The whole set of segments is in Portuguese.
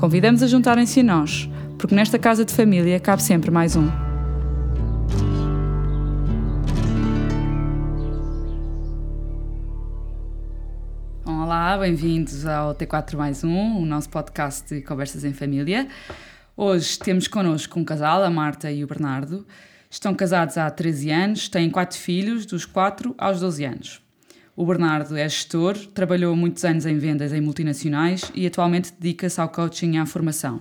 Convidamos a juntarem-se a nós, porque nesta casa de família cabe sempre mais um. Olá, bem-vindos ao T4 mais um, o nosso podcast de conversas em família. Hoje temos connosco um casal, a Marta e o Bernardo. Estão casados há 13 anos, têm quatro filhos, dos 4 aos 12 anos. O Bernardo é gestor, trabalhou muitos anos em vendas em multinacionais e atualmente dedica-se ao coaching e à formação.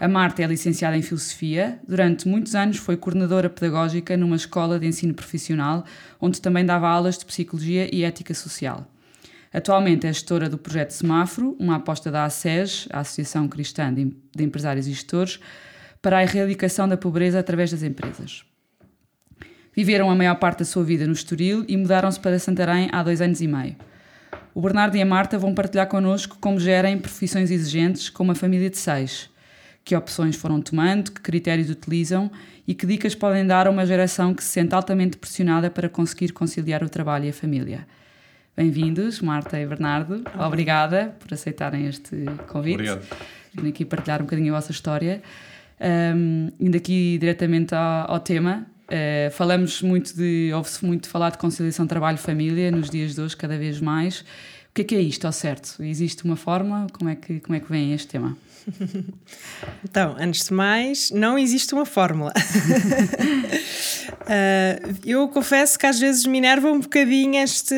A Marta é licenciada em Filosofia. Durante muitos anos foi coordenadora pedagógica numa escola de ensino profissional, onde também dava aulas de Psicologia e Ética Social. Atualmente é gestora do projeto Semáforo, uma aposta da ASES, a Associação Cristã de Empresários e Gestores, para a erradicação da pobreza através das empresas. Viveram a maior parte da sua vida no Estoril e mudaram-se para Santarém há dois anos e meio. O Bernardo e a Marta vão partilhar connosco como gerem profissões exigentes com uma família de seis, que opções foram tomando, que critérios utilizam e que dicas podem dar a uma geração que se sente altamente pressionada para conseguir conciliar o trabalho e a família. Bem-vindos, Marta e Bernardo. Obrigada por aceitarem este convite. Obrigado. Vim aqui partilhar um bocadinho a vossa história. Um, indo aqui diretamente ao, ao tema, Uh, falamos muito de, ouve-se muito falar de conciliação trabalho-família nos dias de hoje, cada vez mais. O que é que é isto, ao certo? Existe uma forma? Como é que, como é que vem este tema? Então, antes de mais, não existe uma fórmula. uh, eu confesso que às vezes me enerva um bocadinho este,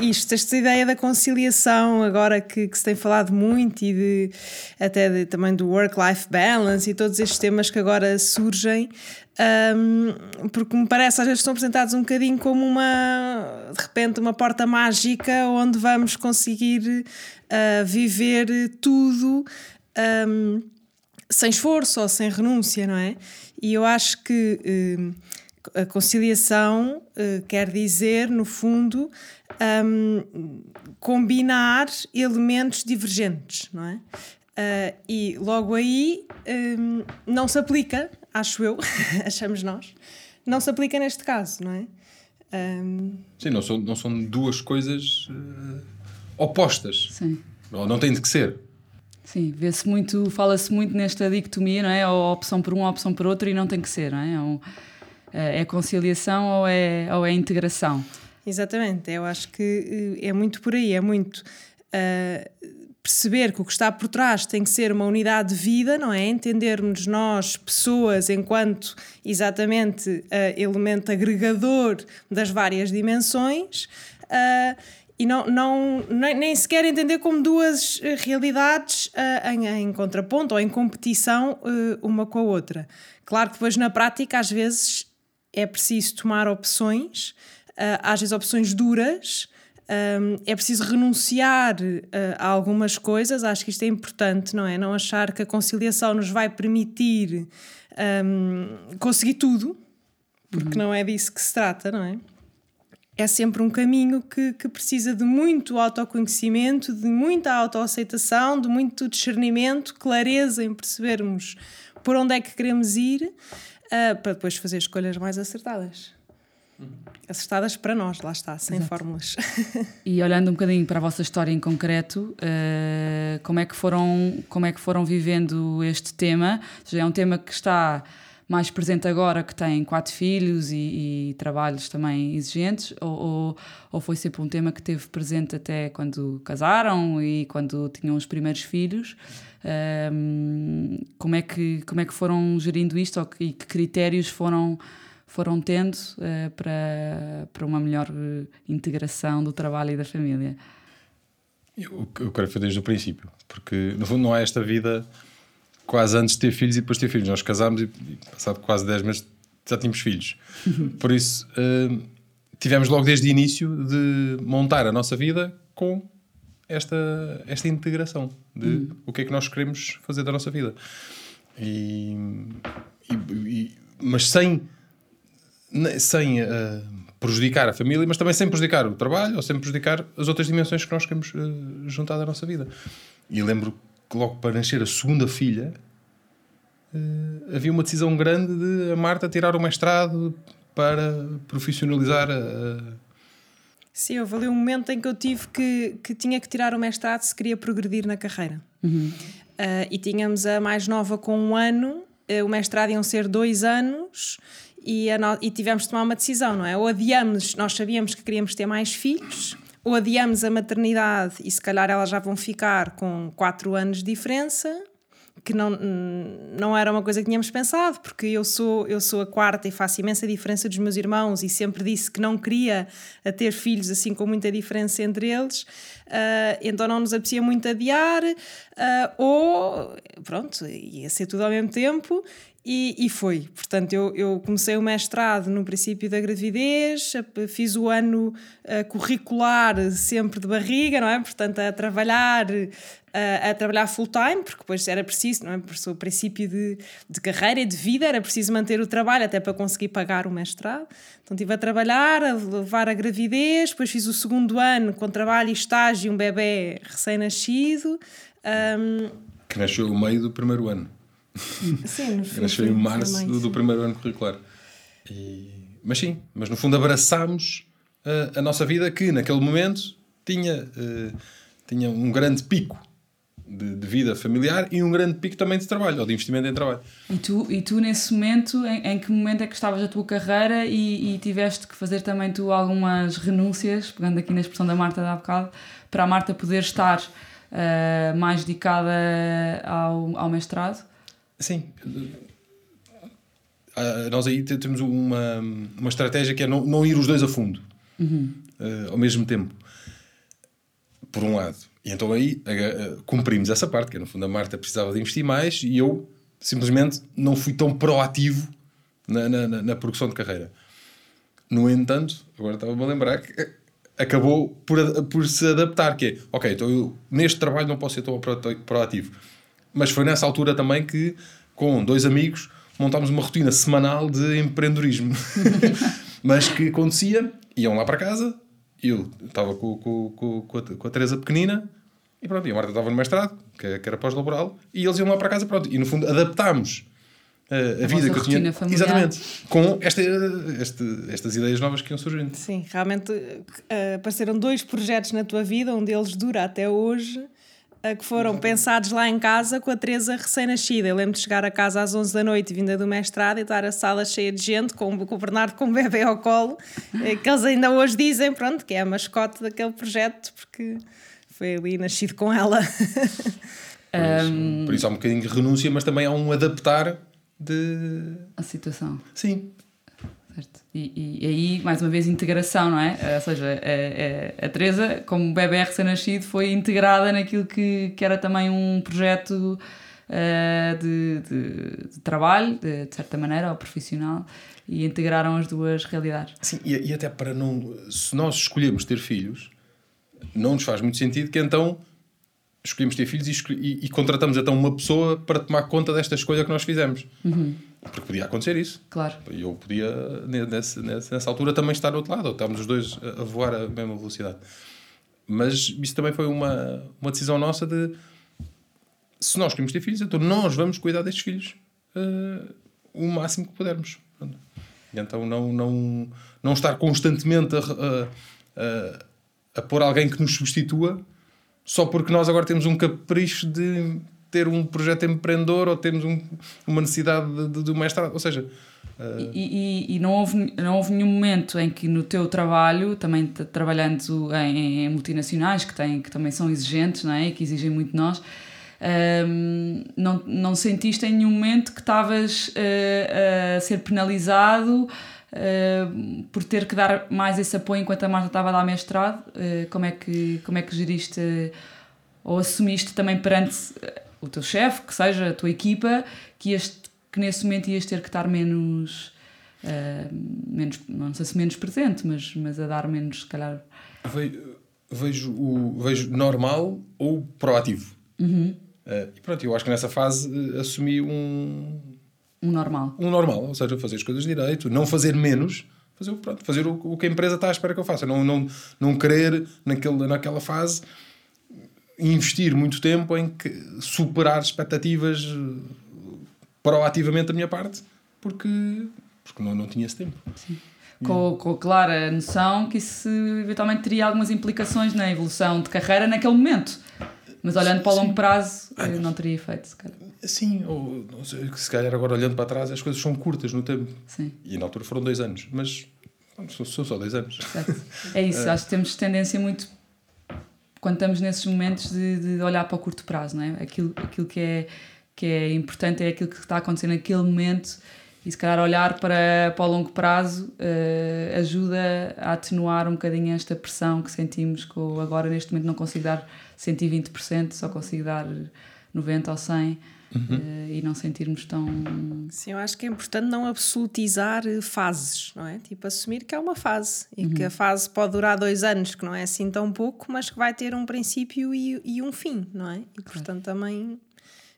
isto, esta ideia da conciliação, agora que, que se tem falado muito e de, até de, também do work-life balance e todos estes temas que agora surgem. Um, porque me parece às vezes estão apresentados um bocadinho como uma de repente uma porta mágica onde vamos conseguir uh, viver tudo um, sem esforço ou sem renúncia, não é? E eu acho que uh, a conciliação uh, quer dizer, no fundo, um, combinar elementos divergentes, não é? Uh, e logo aí um, não se aplica, acho eu, achamos nós, não se aplica neste caso, não é? Um... Sim, não são, não são duas coisas uh, opostas. Sim. Não, não tem de que ser. Sim, vê-se muito, fala-se muito nesta dicotomia, não é? Ou opção por um, ou opção por outro, e não tem que ser, não é? Ou, é conciliação ou é, ou é integração? Exatamente, eu acho que eh, é muito por aí, é muito uh, perceber que o que está por trás tem que ser uma unidade de vida, não é? Entendermos nós, pessoas, enquanto exatamente uh, elemento agregador das várias dimensões. Uh, e não, não, nem sequer entender como duas eh, realidades uh, em, em, contraponto ou em competição uma com a outra. Claro que depois na prática às vezes é preciso tomar opções, uh, às vezes opções duras, um, é preciso renunciar a algumas coisas, acho que isto é importante, não é? Não achar que a conciliação nos vai permitir um, conseguir tudo, porque uhum. não é disso que se trata, não é? é sempre um caminho que, que precisa de muito autoconhecimento, de muita autoaceitação, de muito discernimento, clareza em percebermos por onde é que queremos ir, uh, para depois fazer escolhas mais acertadas. Uhum. Acertadas para nós, lá está, sem Exato. fórmulas. E olhando um bocadinho para a vossa história em concreto, uh, como, é que foram, como é que foram vivendo este tema? Ou seja, é um tema que está mais presente agora que tem quatro filhos e, e trabalhos também exigentes, ou, ou, ou, foi sempre um tema que teve presente até quando casaram e quando tinham os primeiros filhos? Um, como, é que, como é que foram gerindo isto ou e que critérios foram, foram tendo uh, para, para uma melhor eh, integração do trabalho e da família? Eu, eu quero fazer desde o princípio, porque no fundo não é esta vida quase antes de ter filhos e depois de ter filhos. Nós casámos e, passado quase 10 meses, já tínhamos filhos. Por isso, uh, tivemos logo desde o início de montar a nossa vida com esta, esta integração de uhum. o que é que nós queremos fazer da nossa vida. E, e, e mas sem, sem uh, prejudicar a família, mas também sem prejudicar o trabalho ou sem prejudicar as outras dimensões que nós queremos uh, juntar da nossa vida. E lembro que logo para nascer a segunda filha uh, havia uma decisão grande de a Marta tirar o mestrado para profissionalizar a. Sim, houve ali um momento em que eu tive que, que tinha que tirar o mestrado se queria progredir na carreira. Uhum. Uh, e tínhamos a mais nova com um ano, uh, o mestrado iam ser dois anos e, no... e tivemos de tomar uma decisão, não é? Ou adiamos, nós sabíamos que queríamos ter mais filhos, ou adiamos a maternidade e se calhar elas já vão ficar com quatro anos de diferença, que não, não era uma coisa que tínhamos pensado, porque eu sou, eu sou a quarta e faço imensa diferença dos meus irmãos e sempre disse que não queria ter filhos assim com muita diferença entre eles, uh, então não nos apetecia muito adiar, uh, ou pronto, ia ser tudo ao mesmo tempo. E, e, foi. Portanto, eu, eu, comecei o mestrado no princípio da gravidez, fiz o ano uh, curricular sempre de barriga, não é? Portanto, a trabalhar a, a trabalhar full time, porque depois era preciso, não é? Por o princípio de, de carreira e de vida, era preciso manter o trabalho até para conseguir pagar o mestrado. Então estive a trabalhar, a levar a gravidez, depois fiz o segundo ano com trabalho e estágio, um bebê recém-nascido. Um... Que nasceu no meio do primeiro ano. Sim, no nasceu em março também, do, do, primeiro ano curricular. E... Mas sim, mas no fundo abraçámos a, a nossa vida que naquele momento tinha, uh, tinha um grande pico de, de, vida familiar e um grande pico também de trabalho, ou de investimento em trabalho. E tu, e tu nesse momento, em, em que momento é que estavas a tua carreira e, e, tiveste que fazer também tu algumas renúncias, pegando aqui na expressão da Marta da bocado, para a Marta poder estar uh, mais dedicada ao, ao mestrado? Sim. Uh, nós aí temos uma, uma estratégia que é não, não ir os dois a fundo uhum. uh, ao mesmo tempo. Por um lado. E então aí cumprimos essa parte, que no fundo a Marta precisava de investir mais e eu simplesmente não fui tão proativo na, na, na produção de carreira. No entanto, agora estava-me a lembrar que acabou por, por se adaptar, que é, ok, então eu neste trabalho não posso ser tão proativo. Mas foi nessa altura também que, com dois amigos, montámos uma rotina semanal de empreendedorismo. Mas que acontecia, iam lá para casa, eu estava com, com, com, com, a, com a Teresa pequenina, e pronto, e a Marta estava no mestrado, que, que era pós-laboral, e eles iam lá para casa, pronto. E no fundo adaptámos uh, a, a vida que eu tinha. Familiar. Exatamente. Com esta, este, estas ideias novas que iam surgindo. Sim, realmente uh, apareceram dois projetos na tua vida, um deles dura até hoje. Que foram pensados lá em casa com a Teresa recém-nascida. Eu lembro de chegar a casa às 11 da noite, vinda do mestrado, e estar a sala cheia de gente, com, com o Bernardo com o bebê ao colo, que eles ainda hoje dizem, pronto, que é a mascote daquele projeto, porque foi ali nascido com ela. Por isso, um, por isso há um bocadinho de renúncia, mas também há um adaptar de. A situação. Sim. Certo. E, e, aí, mais uma vez, integração, não é? Ou seja, a, a, a Teresa, como bebê recém-nascido, foi integrada naquilo que, que era também um projeto uh, de, de, de, trabalho, de, de, certa maneira, ou profissional, e integraram as duas realidades. Sim, e, e até para não. Se nós escolhemos ter filhos não nos faz muito sentido que então escolhemos ter filhos e, e, e, contratamos então uma pessoa para tomar conta desta escolha que nós fizemos. Uhum. Porque podia acontecer isso. Claro. E eu podia, nessa, nessa altura, também estar do outro lado, ou estávamos os dois a voar à mesma velocidade. Mas isso também foi uma, uma decisão nossa de se nós queremos ter filhos, então nós vamos cuidar destes filhos uh, o máximo que pudermos. E então não, não, não estar constantemente a, a, a a pôr alguém que nos substitua só porque nós agora temos um capricho de ter um projeto empreendedor ou temos um, uma necessidade de, de, um. Ou seja. Uh... E, e, e, não, houve, não houve nenhum momento em que no teu trabalho, também trabalhando em, em, multinacionais que, têm, que também são exigentes não é? e que exigem muito de nós, um, não, não sentiste em nenhum momento que estavas uh, a ser penalizado uh, por ter que dar mais esse apoio enquanto a Marta estava a dar mestrado. Uh, como, é que, como é que geriste ou assumiste também perante eh, o teu chefe, que seja a tua equipa, que, este, que nesse momento ias ter que estar menos, uh, menos não sei se menos presente, mas, mas a dar menos, se calhar. Vejo, o, vejo normal ou proativo. Uh, e pronto, eu acho que nessa fase uh, assumi um, Um normal. um normal, ou seja, fazer as coisas direito, não fazer menos, fazer, o- pronto, fazer o, o que a empresa está à espera que eu faça. Não, não, não querer, naquele, naquela fase, investir muito tempo em que, superar expectativas eh, proativamente da minha parte, porque, porque não, não tinha esse tempo. Com, com a clara noção que isso eventualmente teria algumas implicações na evolução de carreira naquele momento. Mas olhando para o longo prazo, eh, não teria efeito, se calhar. Sim, ou se calhar agora olhando para trás, as coisas são curtas no tempo. Sim. E na altura foram dois anos, mas são, só dois anos. Certo. É isso, acho que temos tendência muito quando estamos nesses momentos de, de olhar para o curto prazo, não é? Aquilo, aquilo que, é, que é importante é aquilo que está acontecendo naquele momento e se calhar olhar para, para o longo prazo eh, ajuda a atenuar um bocadinho esta pressão que sentimos que agora neste momento não consigo dar 120%, só consigo dar 90% ou 100% eh, e não sentirmos tão... Sim, eu acho que é importante não absolutizar eh, fases, não é? Tipo, assumir que é uma fase e que a fase pode durar dois anos, que não é assim tão pouco, mas que vai ter um princípio e, e um fim, não é? E portanto também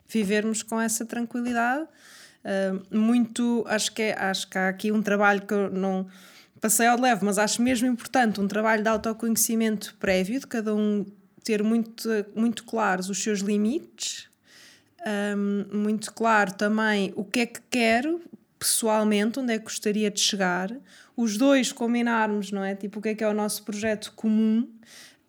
vivermos com essa tranquilidade. Ah, muito, acho que, é, acho que há aqui um trabalho que eu não passei ao de leve, mas acho mesmo importante um trabalho de autoconhecimento prévio, de cada um ter muito, muito claros os seus limites, um, muito claro também o que é que quero pessoalmente, onde é que gostaria de chegar, os dois combinarmos, não é? Tipo, o que é que é o nosso projeto comum.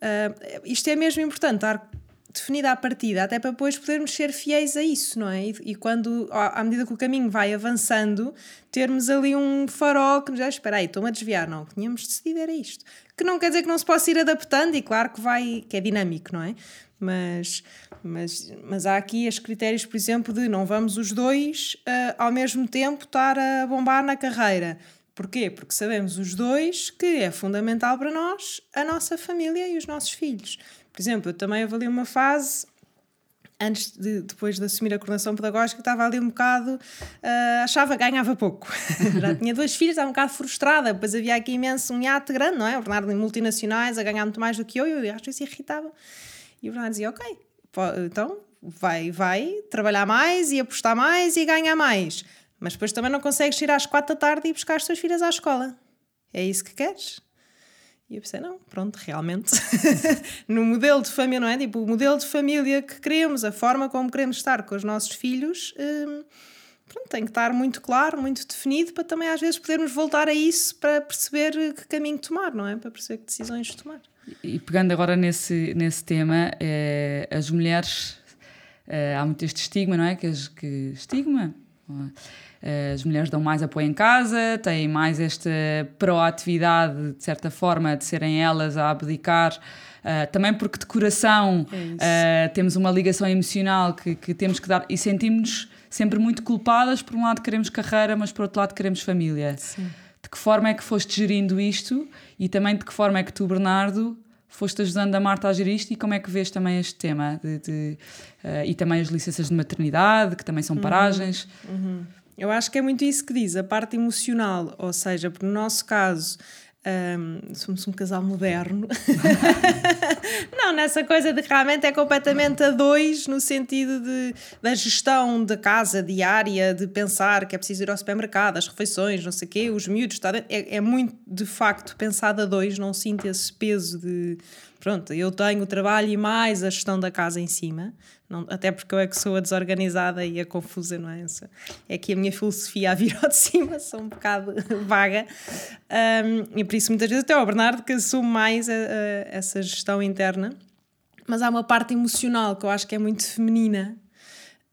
Uh, isto é mesmo importante, estar definida a partida, até para depois podermos ser fiéis a isso, não é? E, e quando, à medida que o caminho vai avançando, termos ali um farol que nos diz, "Ah, espera aí, estou-me a desviar, não, o que tínhamos decidido era isto. Que não quer dizer que não se possa ir adaptando, e claro que vai, que é dinâmico, não é? Mas, mas, mas há aqui estes critérios, por exemplo, de não vamos os dois ah, ao mesmo tempo estar a bombar na carreira. Porquê? Porque sabemos os dois que é fundamental para nós a nossa família e os nossos filhos. Por exemplo, eu também avalio uma fase antes de depois de assumir a coordenação pedagógica, estava ali um bocado, ah, achava que ganhava pouco. Já tinha duas filhas, estava um bocado frustrada, depois havia aqui imenso um hiato grande, não é? O Bernardo em multinacionais a ganhar muito mais do que eu, e eu às vezes irritava. E o Bernardo dizia, ok, então vai, vai trabalhar mais e apostar mais e ganhar mais. Mas depois também não consegues ir às quatro da tarde e buscar as tuas filhas à escola. É isso que queres? E eu pensei, não, pronto, realmente, no modelo de família, não é? Tipo, o modelo de família que queremos, a forma como queremos estar com os nossos filhos, hum, pronto, tem que estar muito claro, muito definido, para também às vezes podermos voltar a isso para perceber que caminho tomar, não é? Para perceber que decisões tomar. E pegando agora nesse, nesse tema, eh, as mulheres, eh, há muito este estigma, não é? Que, que estigma? Eh, as mulheres dão mais apoio em casa, têm mais esta proatividade, de certa forma, de serem elas a abdicar. eh, também porque de coração É eh, temos uma ligação emocional que, que temos que dar e sentimos-nos sempre muito culpadas. Por um lado, queremos carreira, mas por outro lado, queremos família. De que forma é que foste gerindo isto e também de que forma é que tu, Bernardo, foste ajudando a Marta a gerir isto e como é que vês também este tema? De, de, eh, e também as licenças de maternidade, que também são paragens. Eu acho que é muito isso que diz, a parte emocional, ou seja, porque no nosso caso hum, somos um casal moderno. não, nessa coisa de realmente é completamente a dois, no sentido de, da gestão da casa diária, de pensar que é preciso ir ao supermercado, as refeições, não sei o quê, os miúdos, está é, é muito de facto pensado a dois, não sinto esse peso de pronto, eu tenho o trabalho e mais a gestão da casa em cima. Não, até porque eu é que sou a desorganizada e a confusa, não é? É que a minha filosofia a vir ao de cima, sou um bocado vaga. Um, e por isso, muitas vezes, até ao Bernardo, que assume mais a- a- essa gestão interna. Mas há uma parte emocional que eu acho que é muito feminina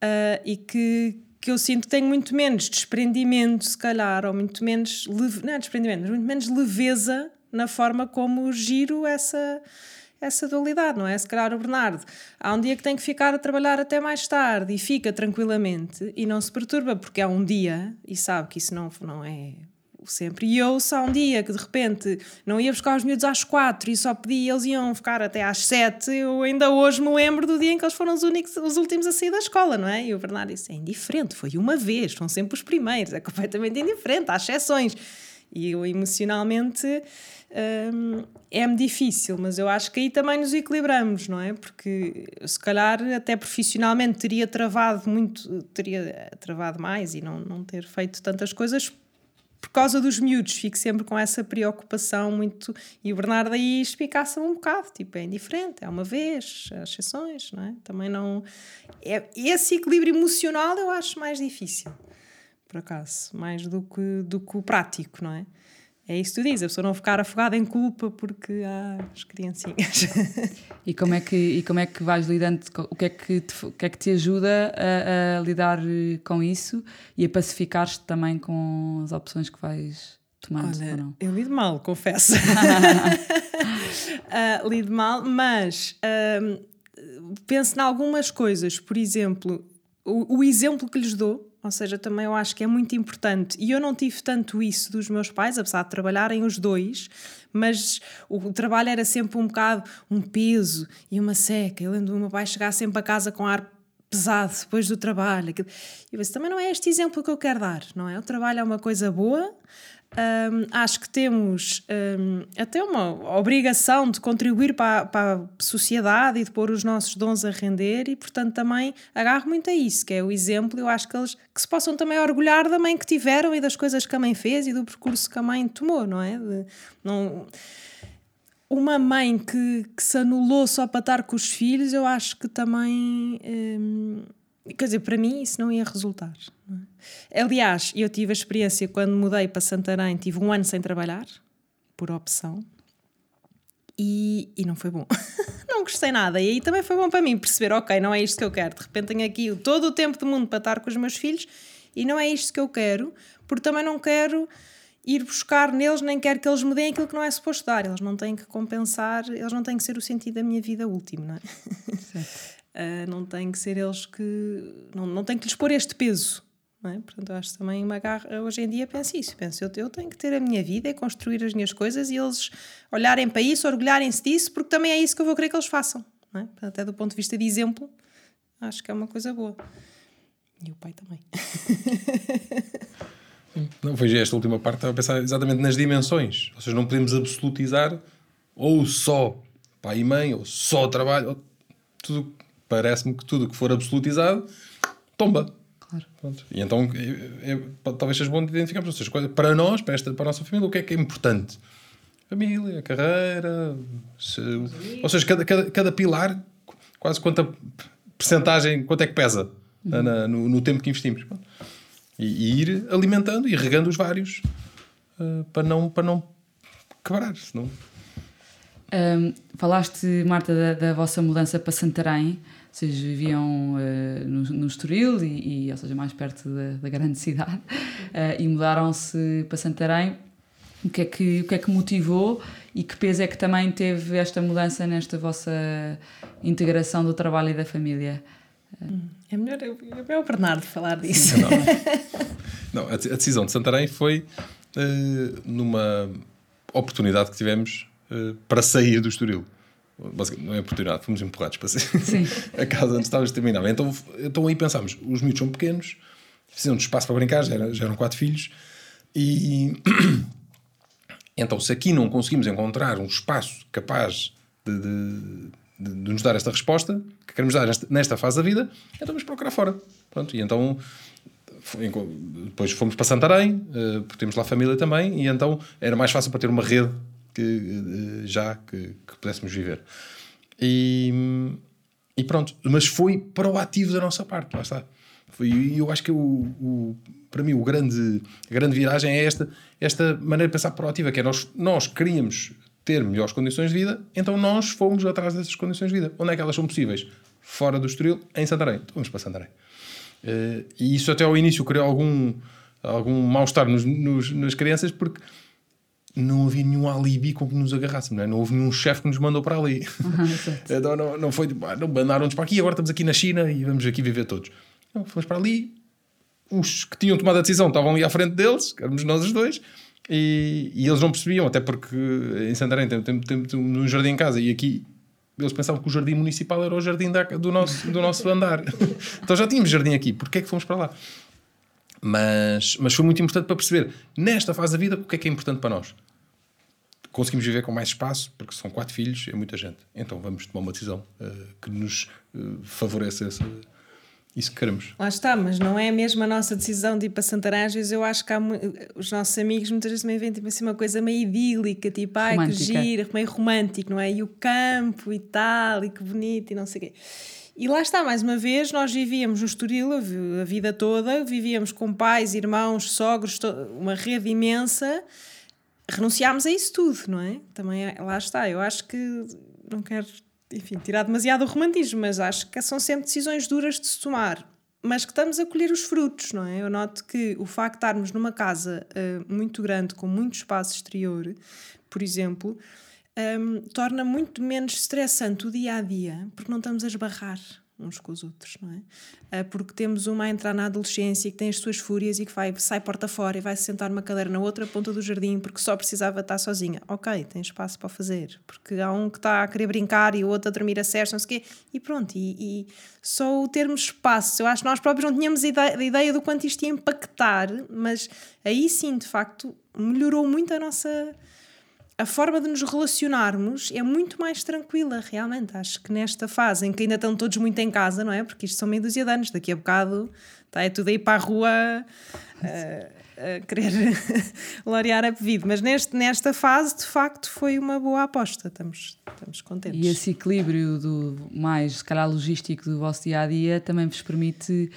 uh, e que, que eu sinto que tenho muito menos desprendimento, se calhar, ou muito menos. Leve, não é desprendimento, mas muito menos leveza na forma como giro essa essa dualidade, não é? Se calhar o Bernardo há um dia que tem que ficar a trabalhar até mais tarde e fica tranquilamente e não se perturba porque há um dia e sabe que isso não, não é sempre. E eu, se há um dia que de repente não ia buscar os miúdos às quatro e só pedi eles iam ficar até às sete, eu ainda hoje me lembro do dia em que eles foram os, únicos, os últimos a sair da escola, não é? E o Bernardo disse: é indiferente, foi uma vez, são sempre os primeiros, é completamente indiferente, há exceções. E eu emocionalmente é-me difícil, mas eu acho que aí também nos equilibramos, não é? Porque se calhar até profissionalmente teria travado muito, teria travado mais e não, não ter feito tantas coisas por causa dos miúdos, fico sempre com essa preocupação muito. E o Bernardo aí espicaça um bocado, tipo, é indiferente, é uma vez, há exceções, não é? Também não. É, esse equilíbrio emocional eu acho mais difícil, por acaso, mais do que, do que o prático, não é? É isso que tu dizes, a pessoa não ficar afogada em culpa porque há as criancinhas. E como é que, e como é que vais lidando? O que é que te, o que é que te ajuda a, a lidar eh, com isso e a pacificar-te também com as opções que vais tomando? Olha, ou não? eu lido mal, confesso. uh, lido mal, mas uh, penso em algumas coisas. Por exemplo, o, o exemplo que lhes dou ou seja, também eu acho que é muito importante. E eu não tive tanto isso dos meus pais, apesar de trabalharem os dois, mas o trabalho era sempre um bocado um peso e uma seca. Eu lembro do meu pai chegar sempre a casa com ar pesado depois do trabalho. E eu disse, também não é este exemplo que eu quero dar, não é? O trabalho é uma coisa boa, um, acho que temos um, até uma obrigação de contribuir para, para, a sociedade e de pôr os nossos dons a render, e portanto também agarro muito a isso, que é o exemplo. Eu acho que eles que se possam também orgulhar da mãe que tiveram e das coisas que a mãe fez e do percurso que a mãe tomou, não é? De, não, uma mãe que, que, se anulou só para estar com os filhos, eu acho que também. Um, quer dizer, para mim isso não ia resultar. Não é? Aliás, eu tive a experiência quando mudei para Santarém, tive um ano sem trabalhar, por opção, e, e não foi bom. não gostei nada. E aí também foi bom para mim perceber: ok, não é isto que eu quero. De repente tenho aqui todo o tempo do mundo para estar com os meus filhos e não é isto que eu quero, porque também não quero ir buscar neles, nem quero que eles me deem aquilo que não é suposto dar. Eles não têm que compensar, eles não têm que ser o sentido da minha vida último, não é? uh, não tem que ser eles que. Não, não tem que lhes pôr este peso. Não é? Portanto, acho também uma garra, hoje em dia penso isso. Penso, eu, eu tenho que ter a minha vida e construir as minhas coisas e eles olharem para isso, orgulharem-se disso, porque também é isso que eu vou querer que eles façam. Não é? Até do ponto de vista de exemplo, acho que é uma coisa boa. E o pai também. Não, veja esta última parte, estava a pensar exatamente nas dimensões. Ou seja, não podemos absolutizar ou só pai e mãe, ou só trabalho, ou tudo parece-me que tudo que for absolutizado tomba. Claro. Pronto. E então é, é, talvez seja bom identificarmos seja, para nós, para, esta, para a nossa família, o que é que é importante? Família, carreira, se, ou seja, cada, cada, cada pilar, quase quanta percentagem, quanto é que pesa uhum. na, no, no, tempo que investimos. E, e, ir alimentando e regando os vários uh, para, não, para não quebrar. Senão... Um, falaste, Marta, da, da vossa mudança para Santarém vocês viviam uh, no, no Estoril, e, e, ou seja, mais perto da, da grande cidade, uh, e mudaram-se para Santarém. O que, é que, o que é que motivou e que peso é que também teve esta mudança nesta vossa integração do trabalho e da família? É melhor eu, é o Bernardo falar disso. Não, não a, decisão de Santarém foi uh, numa oportunidade que tivemos para sair do Estoril não é oportunidade, fomos empurrados para ser a casa onde estávamos terminava. Então, então aí pensámos: os miúdos são pequenos, precisam de espaço para brincar, já, era, já eram quatro filhos, e então se aqui não conseguimos encontrar um espaço capaz de, de, de, de nos dar esta resposta que queremos dar nesta, nesta, fase da vida, então vamos procurar fora. Pronto, e então depois fomos para Santarém, eh, porque temos lá família também, e então era mais fácil para ter uma rede que já que, que pudéssemos viver. E, e, pronto, mas foi proativo da nossa parte, lá está. E eu acho que o, o, para mim o grande, a grande viragem é esta, esta maneira de pensar proativa, que é nós, nós queríamos ter melhores condições de vida, então nós fomos atrás dessas condições de vida. Onde é que elas são possíveis? Fora do Estoril, em Santarém. Então vamos para Santarém. Uh, e isso até ao início criou algum, algum mal-estar nos, nos, nas crianças, porque não havia nenhum alibi com que nos agarrássemos, não, é? não houve nenhum chefe que nos mandou para ali. Então não, não foi, não mandaram-nos para aqui, agora estamos aqui na China e vamos aqui viver todos. Não, fomos para ali, os que tinham tomado a decisão estavam ali à frente deles, éramos nós os dois, e, e eles não percebiam, até porque em Santarém temos tem, tem, tem, um jardim em casa e aqui eles pensavam que o jardim municipal era o jardim da, do, nosso, do nosso andar. então já tínhamos jardim aqui, porquê é que fomos para lá? Mas, mas foi muito importante para perceber, nesta fase da vida, o que é que é importante para nós. Conseguimos viver com mais espaço, porque são quatro filhos, é muita gente. Então vamos tomar uma decisão uh, que nos uh, favoreça essa, isso que queremos. Lá está, mas não é mesmo a nossa decisão de ir para Santaranjas. Eu acho que há, os nossos amigos muitas vezes também veem tipo, assim, uma coisa meio idílica, tipo, ai que gira, meio romântico, não é? E o campo e tal, e que bonito, e não sei o quê. E lá está, mais uma vez, nós vivíamos no Estoril a vida toda, vivíamos com pais, irmãos, sogros, uma rede imensa, renunciámos a isso tudo, não é? Também é, lá está, eu acho que não quero, enfim, tirar demasiado o romantismo, mas acho que são sempre decisões duras de se tomar, mas que estamos a colher os frutos, não é? Eu noto que o facto de estarmos numa casa uh, muito grande, com muito espaço exterior, por exemplo, um, torna muito menos estressante o dia a dia, porque não estamos a esbarrar uns com os outros, não é? Uh, porque temos uma a entrar na adolescência que tem as suas fúrias e que vai, sai porta fora e vai se sentar numa cadeira na outra ponta do jardim porque só precisava estar sozinha. Ok, tem espaço para fazer, porque há um que está a querer brincar e o outro a dormir a sesta, não sei o quê, e pronto. E, e, só o termos espaço, eu acho que nós próprios não tínhamos ideia, ideia do quanto isto ia impactar, mas aí sim, de facto, melhorou muito a nossa a forma de nos relacionarmos é muito mais tranquila, realmente. Acho que nesta fase em que ainda estão todos muito em casa, não é? Porque isto são meio dúzia de anos, daqui a bocado tá, é tudo aí para a rua a, a querer laurear a pedido. Mas neste, nesta fase, de facto, foi uma boa aposta. Estamos, estamos contentes. E esse equilíbrio do mais, se calhar, logístico do vosso dia a dia também vos permite.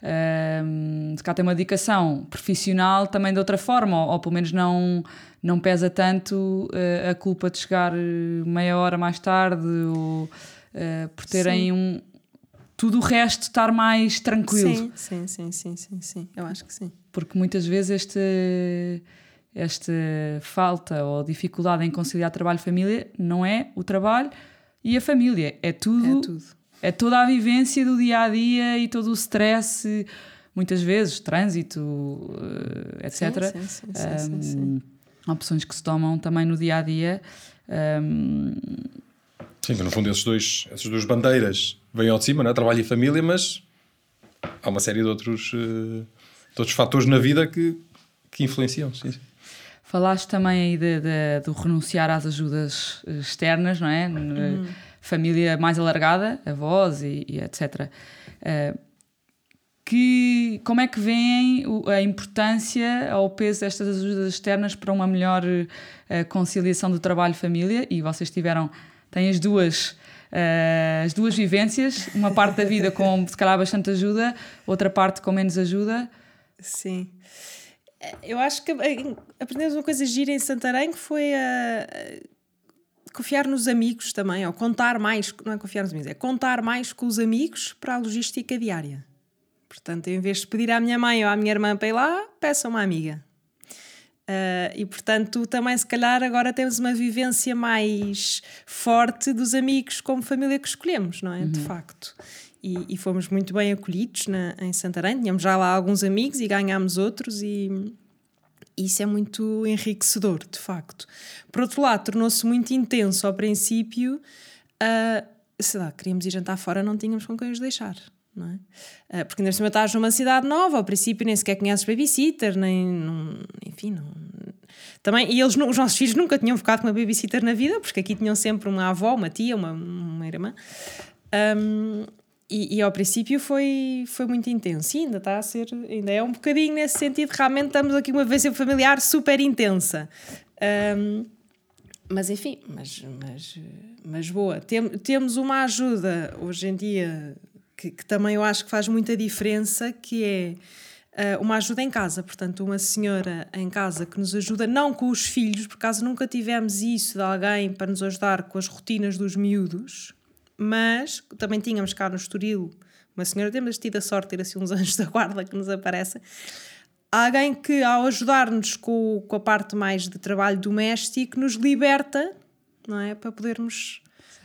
Um, se cá tem uma dedicação profissional também de outra forma, ou, ou pelo menos não não pesa tanto uh, a culpa de chegar eh, meia hora mais tarde ou uh, por terem sim. um tudo o resto estar mais tranquilo. Sim, sim, sim, sim, sim, sim. Eu acho que sim. Porque muitas vezes este, esta falta ou dificuldade em conciliar trabalho e família não é o trabalho e a família, é tudo. É tudo. É toda a vivência do dia a dia e todo o stress, muitas vezes, trânsito, etc. Sim, sim, sim, um, sim, sim opções que se tomam também no dia a dia. Um... Sim, que no fundo esses dois, essas duas bandeiras vêm ao de cima, né? trabalho e família, mas há uma série de outros, uh, de outros fatores na vida que, que influenciam. Sim. Falaste também aí de, de, de, renunciar às ajudas externas, não é? Uhum. Família mais alargada, avós e, e etc. Uh, que, como é que veem a importância ou o peso destas ajudas externas para uma melhor uh, conciliação do trabalho-família? E vocês tiveram, têm as duas, uh, as duas vivências, uma parte da vida com, se calhar, bastante ajuda, outra parte com menos ajuda. Sim. Eu acho que aprendemos uma coisa gira em Santarém que foi a confiar nos amigos também, ou contar mais, não é confiar nos amigos, é contar mais com os amigos para a logística diária. Portanto, em vez de pedir à minha mãe ou à minha irmã para ir lá, peça uma amiga. Uh, e portanto, também se calhar agora temos uma vivência mais forte dos amigos como família que escolhemos, não é? Uhum. De facto. E, e, fomos muito bem acolhidos na, em Santarém. Tínhamos já lá alguns amigos e ganhámos outros, e isso é muito enriquecedor, de facto. Por outro lado, tornou-se muito intenso ao princípio. Uh, sei lá, queríamos ir jantar fora, não tínhamos com quem os deixar não é? Ah, porque ainda cima estás numa cidade nova, ao princípio nem sequer conheces babysitter, nem. Enfim, não. Também, e eles, os nossos filhos nunca tinham ficado com uma babysitter na vida, porque aqui tinham sempre uma avó, uma tia, uma, uma irmã. Um, e, e, ao princípio foi, foi muito intenso. E ainda está a ser, ainda é um bocadinho nesse sentido, realmente estamos aqui uma vivência familiar super intensa. Um, mas enfim, mas, mas, mas boa. Tem, temos uma ajuda hoje em dia que, que, também eu acho que faz muita diferença, que é uh, uma ajuda em casa. Portanto, uma senhora em casa que nos ajuda, não com os filhos, por acaso nunca tivemos isso de alguém para nos ajudar com as rotinas dos miúdos, mas também tínhamos cá no Estoril uma senhora, temos tido a sorte de ter assim uns anjos da guarda que nos aparecem. Alguém que, ao ajudar-nos com, com a parte mais de trabalho doméstico, nos liberta, não é? Para podermos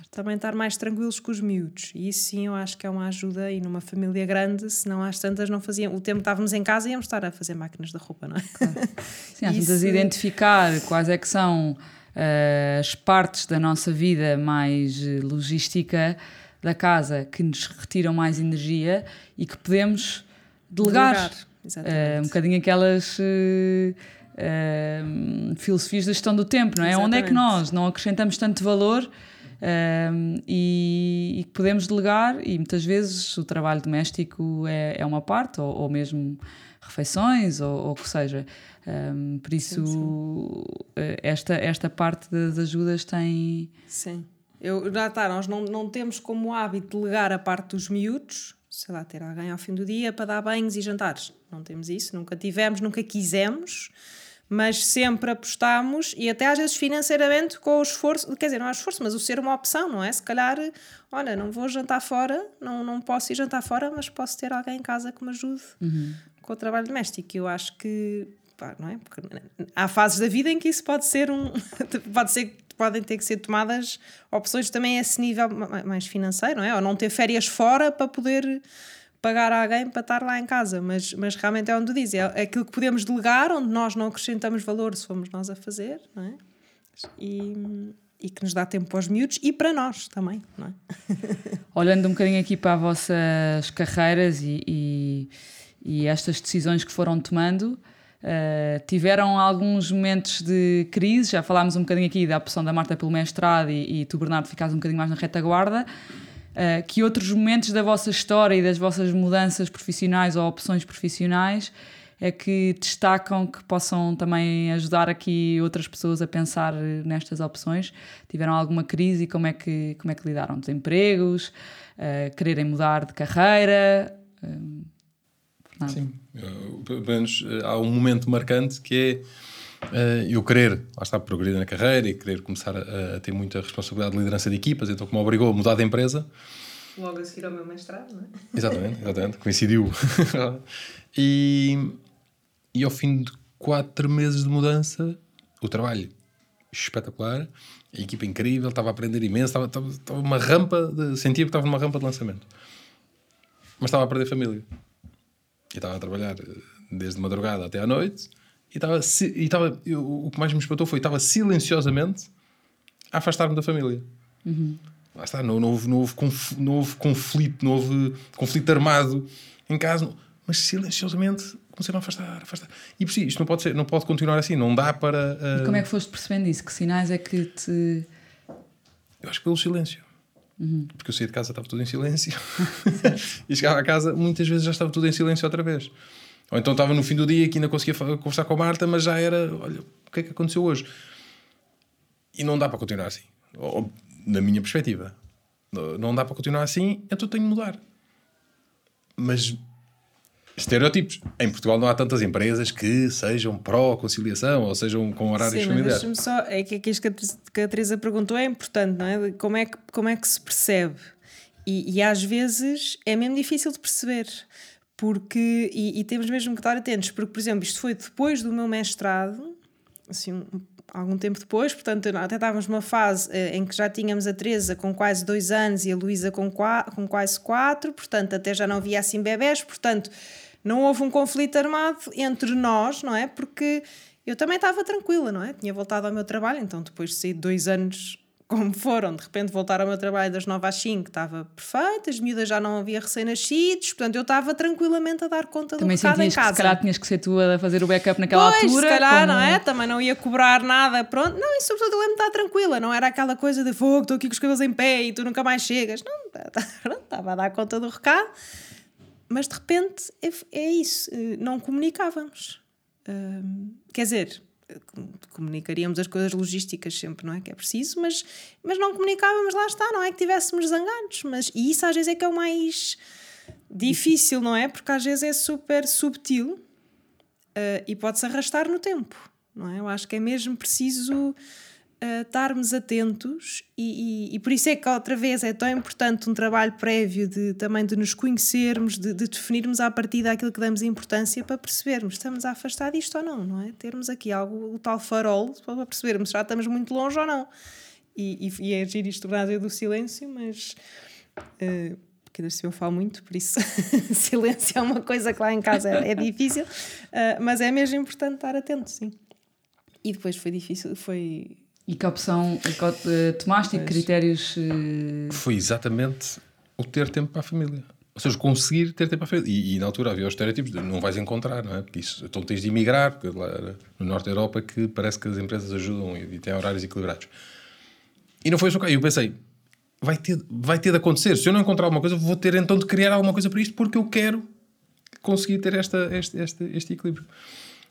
também estar mais tranquilos com os miúdos. E isso sim eu acho que é uma ajuda. E numa família grande, se não às tantas não faziam. O tempo que estávamos em casa íamos estar a fazer máquinas de roupa, não é? Claro. Sim, às vezes identificar quais é que são as partes da nossa vida mais eh, logística da casa que nos retiram mais energia e que podemos delegar. delegar. exatamente. um bocadinho aquelas uh, uh, filosofias da gestão do tempo, não é? Onde é que Exatamente. nós não acrescentamos tanto valor um, e, e que podemos delegar, e muitas vezes o trabalho doméstico é, é uma parte, ou, ou mesmo refeições, ou o que seja. Um, por isso, uh, esta, esta parte das ajudas tem. Sim. Eu, já está, nós não, não temos como hábito delegar a parte dos miúdos, sei lá, ter alguém ao fim do dia para dar banhos e jantares. Não temos isso, nunca tivemos, nunca quisemos, mas sempre apostamos e até às vezes financeiramente com o esforço, quer dizer, não há esforço, mas o ser uma opção, não é? Se calhar, olha, não vou jantar fora, não, não posso ir jantar fora, mas posso ter alguém em casa que me ajude com o trabalho doméstico. Eu acho que, pá, não é? Porque há fases da vida em que isso pode ser um. pode ser podem ter que ser tomadas opções também a esse nível ma- mais financeiro, não é? Ou não ter férias fora para poder pagar alguém para estar lá em casa, mas, mas realmente é onde tu dizes, é aquilo que podemos delegar, onde nós não acrescentamos valor se fomos nós a fazer, não é? E, e que nos dá tempo para os miúdos e para nós também, não é? Olhando um bocadinho aqui para as vossas carreiras e, e, e estas decisões que foram tomando, eh, tiveram alguns momentos de crise, já falámos um bocadinho aqui da opção da Marta pelo mestrado e, e tu, Bernardo, ficaste um bocadinho mais na retaguarda. eh, que outros momentos da vossa história e das vossas mudanças profissionais ou opções profissionais é que destacam que possam também ajudar aqui outras pessoas a pensar nestas opções? Tiveram alguma crise e como é que, como é que lidaram? Desempregos, eh, quererem mudar de carreira? Eh, Fernando? Sim, eu, pelo menos eh, há um momento marcante que é eh, eu querer, lá está, progredir na carreira e querer começar a, a ter muita responsabilidade de liderança de equipas, então que me obrigou a mudar de empresa. Logo a seguir ao meu mestrado, não é? Exatamente, exatamente, coincidiu. e, e ao fim de quatro meses de mudança, o trabalho espetacular, a equipa incrível, estava a aprender imenso, estava, estava, estava uma rampa, de, sentia que estava numa rampa de lançamento. Mas estava a perder família. E estava a trabalhar eh, desde madrugada até à noite e estava, e estava eu- o que mais me espantou foi estava silenciosamente a afastar-me da família. Lá está, não, não, houve, não, houve conf- não houve conflito, não houve conflito armado em casa, mas silenciosamente começaram a afastar, afastar. E por si, isto não pode, ser, não pode continuar assim, não dá para. E eh, como é que foste percebendo isso? Que sinais é que te. Eu acho que pelo silêncio. Porque eu saí de casa, estava tudo em silêncio. e chegava a casa, muitas vezes já estava tudo em silêncio outra vez. Ou então estava no fim do dia que ainda conseguia conversar com a Marta, mas já era, olha, o que é que aconteceu hoje? E não dá para continuar assim. Ou, na minha perspectiva. Não- Não dá para continuar assim, então tenho de mudar. Mas estereótipos. Em Portugal não há tantas empresas que sejam pró-conciliação ou sejam com horários Sim, familiares. deixa-me só. É que, isto que a Teresa- que a Teresa perguntou é importante, não é? Como é que, como é que se percebe? E, e às vezes é mesmo difícil de perceber. Porque, e, e temos mesmo que estar atentos, porque, por exemplo, isto foi depois do meu mestrado, assim, um- algum tempo depois, portanto, até estávamos numa fase eh, em que já tínhamos a Teresa com quase dois anos e a Luísa com, qua- com quase quatro, portanto, até já não havia assim bebés, portanto, não houve um conflito armado entre nós, não é? Porque eu também estava tranquila, não é? Tinha voltado ao meu trabalho, então depois de sair dois anos como foram, de repente voltar ao meu trabalho das 9 às 5 estava perfeito, as miúdas já não havia recém-nascidos, portanto eu estava tranquilamente a dar conta Também do recado em sentias que casa. se calhar tinhas que ser tu a fazer o backup naquela Pois, altura. se calhar, como- não é? Também não ia cobrar nada, pronto. Não, e sobretudo eu lembro de estar tranquila, não era aquela coisa de fogo, estou aqui com os cabelos em pé e tu nunca mais chegas. Não, estava a dar conta do recado, mas de repente é, é isso, eh, não comunicávamos. Quer dizer, eh, com- comunicaríamos as coisas logísticas sempre, não é? Que é preciso, mas, mas não comunicávamos, lá está, não é que estivéssemos zangados, mas e isso às vezes é que é o mais difícil, não é? Porque às vezes é super subtil Uh, e pode-se arrastar no tempo, não é? Eu acho que é mesmo preciso uh, estarmos atentos e, e- e por isso é que outra vez é tão importante um trabalho prévio de também de nos conhecermos, de, de definirmos a partir daquilo que damos importância para percebermos estamos a afastar disto ou não, não é? Termos aqui algo, o tal farol para percebermos já estamos muito longe ou não. E, e, e é agir isto do do silêncio, mas uh, porque eu falo muito, por isso silêncio é uma coisa que lá em casa é, é difícil, uh, mas é mesmo importante estar atento, sim. E depois foi difícil, foi. E que opção eh, tomaste e que critérios. eh, Foi exatamente o ter tempo para a família. ou seja, conseguir ter tempo à frente. E, e, na altura havia os estereótipos de não vais encontrar, não é? Porque isso, então tens de emigrar, porque lá no norte da Europa que parece que as empresas ajudam e, e têm horários equilibrados. E não foi isso que eu pensei, vai ter, vai ter de acontecer. Se eu não encontrar alguma coisa, vou ter então de criar alguma coisa para isto porque eu quero conseguir ter esta, este, este, este equilíbrio.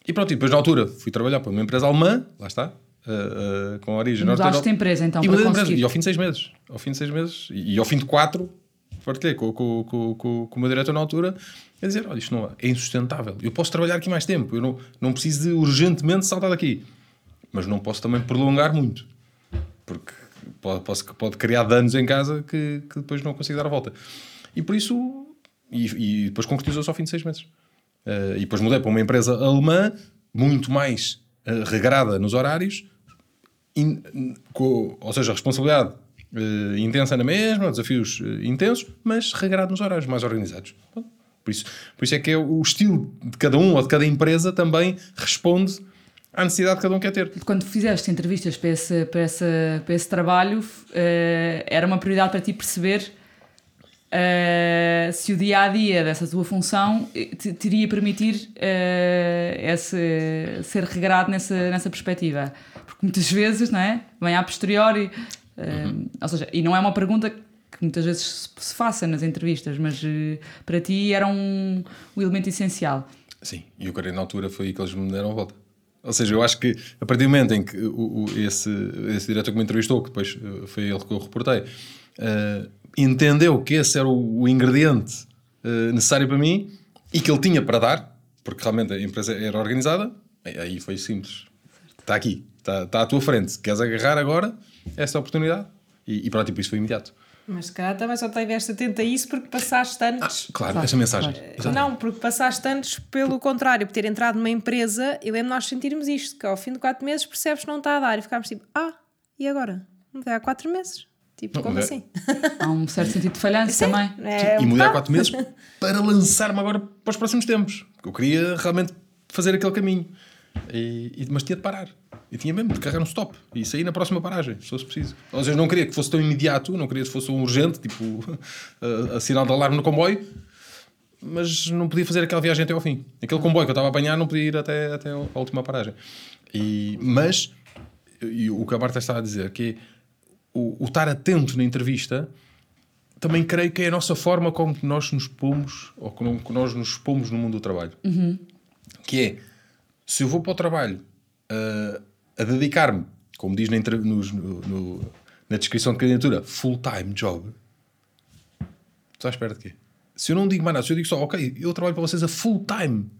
E pronto, e depois na altura fui trabalhar para uma empresa alemã, lá está, uh, uh, com origem norte de empresa então e para empresa, E ao fim de seis meses, ao fim de seis meses, e, e ao fim de quatro, partilhei com, com, com, com, com o meu diretor na altura, a dizer, olha, isto não é, é insustentável, eu posso trabalhar aqui mais tempo, eu não, não preciso de urgentemente saltar daqui, mas não posso também prolongar muito, porque pode, posso, pode criar danos em casa que, que depois não consigo dar a volta. E por isso, e, e depois concretizou-se ao fim de seis meses. Uh, e depois mudei para uma empresa alemã, muito mais uh, regrada nos horários, in, com, ou seja, responsabilidade uh, intensa na mesma, desafios intensos, mas regrado nos horários, mais organizados. Por isso, por isso é que é o estilo de cada um ou de cada empresa também responde à necessidade que cada um quer ter. Quando fizeste entrevistas para esse, para para esse trabalho, uh, era uma prioridade para ti perceber uh, se o dia a dia dessa tua função te, te iria permitir uh, esse, ser regrado nessa, nessa perspectiva. Muitas vezes, não é? Vem a posteriori. Uhum. Ou seja, e não é uma pergunta que muitas vezes se faça nas entrevistas, mas para ti era um, um elemento essencial. Sim, e o creio na altura foi aí que eles me deram a volta. Ou seja, eu acho que a partir do momento em que o, o, esse, esse diretor que me entrevistou, que depois eh, foi ele que eu reportei, uh, entendeu que esse era o, o ingrediente uh, necessário para mim e que ele tinha para dar, porque realmente a empresa era organizada, aí foi simples. Está aqui, está, está à tua frente. Queres agarrar agora essa oportunidade? E, e pronto, por isso foi imediato. Mas se calhar também só estiveste atento a isso porque passaste anos. Ah, claro, claro, essa mensagem. Claro. Não, porque passaste anos pelo contrário, por ter entrado numa empresa e lembro nós sentirmos isto, que ao fim de quatro meses percebes que não está a dar e ficámos tipo, ah, e agora? Mudei há quatro meses. Tipo, não, como mudei. assim? Há um certo sentido de falhança Sim, também. É, e mudei há quatro meses para lançar-me agora para os próximos tempos. Eu queria realmente fazer aquele caminho. E, mas tinha de parar. E tinha mesmo de carregar um stop e sair na próxima paragem, se fosse preciso. Ou seja, não queria que fosse tão imediato, não queria que fosse um urgente, tipo a, a sinal de alarme no comboio, mas não podia fazer aquela viagem até ao fim. Aquele comboio que eu estava a apanhar não podia ir até, até a última paragem. E, mas, e o que a Marta estava a dizer, que o, o estar atento na entrevista também creio que é a nossa forma como nós nos pomos, ou como nós nos pomos no mundo do trabalho. Uhum. Que é, se eu vou para o trabalho uh, a dedicar-me, como diz na, no, no, na descrição de candidatura, full-time job, estou à espera de quê? Se eu não digo mais nada, se eu digo só, ok, eu trabalho para vocês a full-time,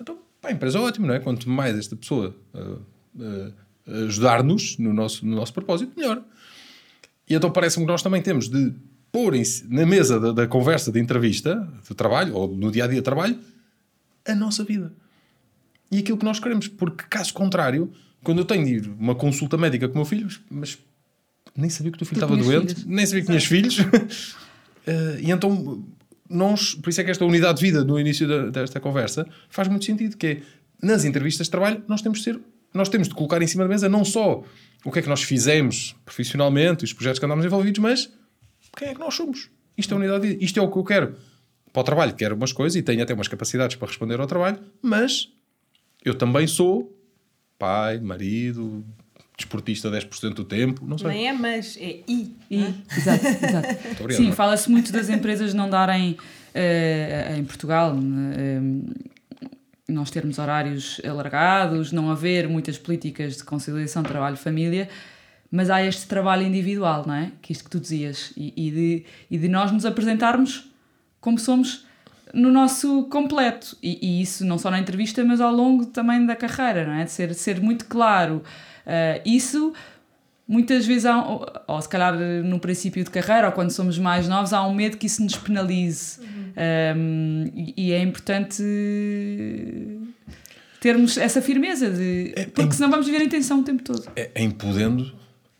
então, pá, a empresa é ótima, não é? Quanto mais esta pessoa uh, uh, ajudar-nos no nosso, no nosso propósito, melhor. E então parece-me que nós também temos de pôr em, na mesa da, da, conversa de entrevista, de trabalho, ou no dia a dia de trabalho, a nossa vida. E aquilo que nós queremos, porque caso contrário, quando eu tenho de ir uma consulta médica com o meu filho, mas nem sabia que o teu filho estava doente, filhos. nem sabia que tinhas filhos. uh, e então, nós, por isso é que esta unidade de vida no início da, desta conversa faz muito sentido, que é, nas entrevistas de trabalho, nós temos de ser, nós temos de colocar em cima da mesa não só o que é que nós fizemos profissionalmente, os projetos que andamos envolvidos, mas quem é que nós somos. Isto é unidade de vida, isto é o que eu quero. Para o trabalho quero umas coisas e tenho até umas capacidades para responder ao trabalho, mas eu também sou pai, marido, desportista 10% do tempo, não sei. Nem é mas, é I. I. É? Exato, exato. Obrigado, Sim, fala-se muito das empresas não darem, uh, em Portugal, uh, nós termos horários alargados, não haver muitas políticas de conciliação trabalho-família, mas há este trabalho individual, não é? Que isto que tu dizias, e, e, de, e de nós nos apresentarmos como somos no nosso completo. E, e, isso não só na entrevista, mas ao longo também da carreira, não é? De ser, ser muito claro. Uh, isso muitas vezes há, ou, ou, se calhar no princípio de carreira ou quando somos mais novos há um medo que isso nos penalize uhum. um, e, e, é importante termos essa firmeza de é, porque é, senão vamos viver a intenção o tempo todo é, é podendo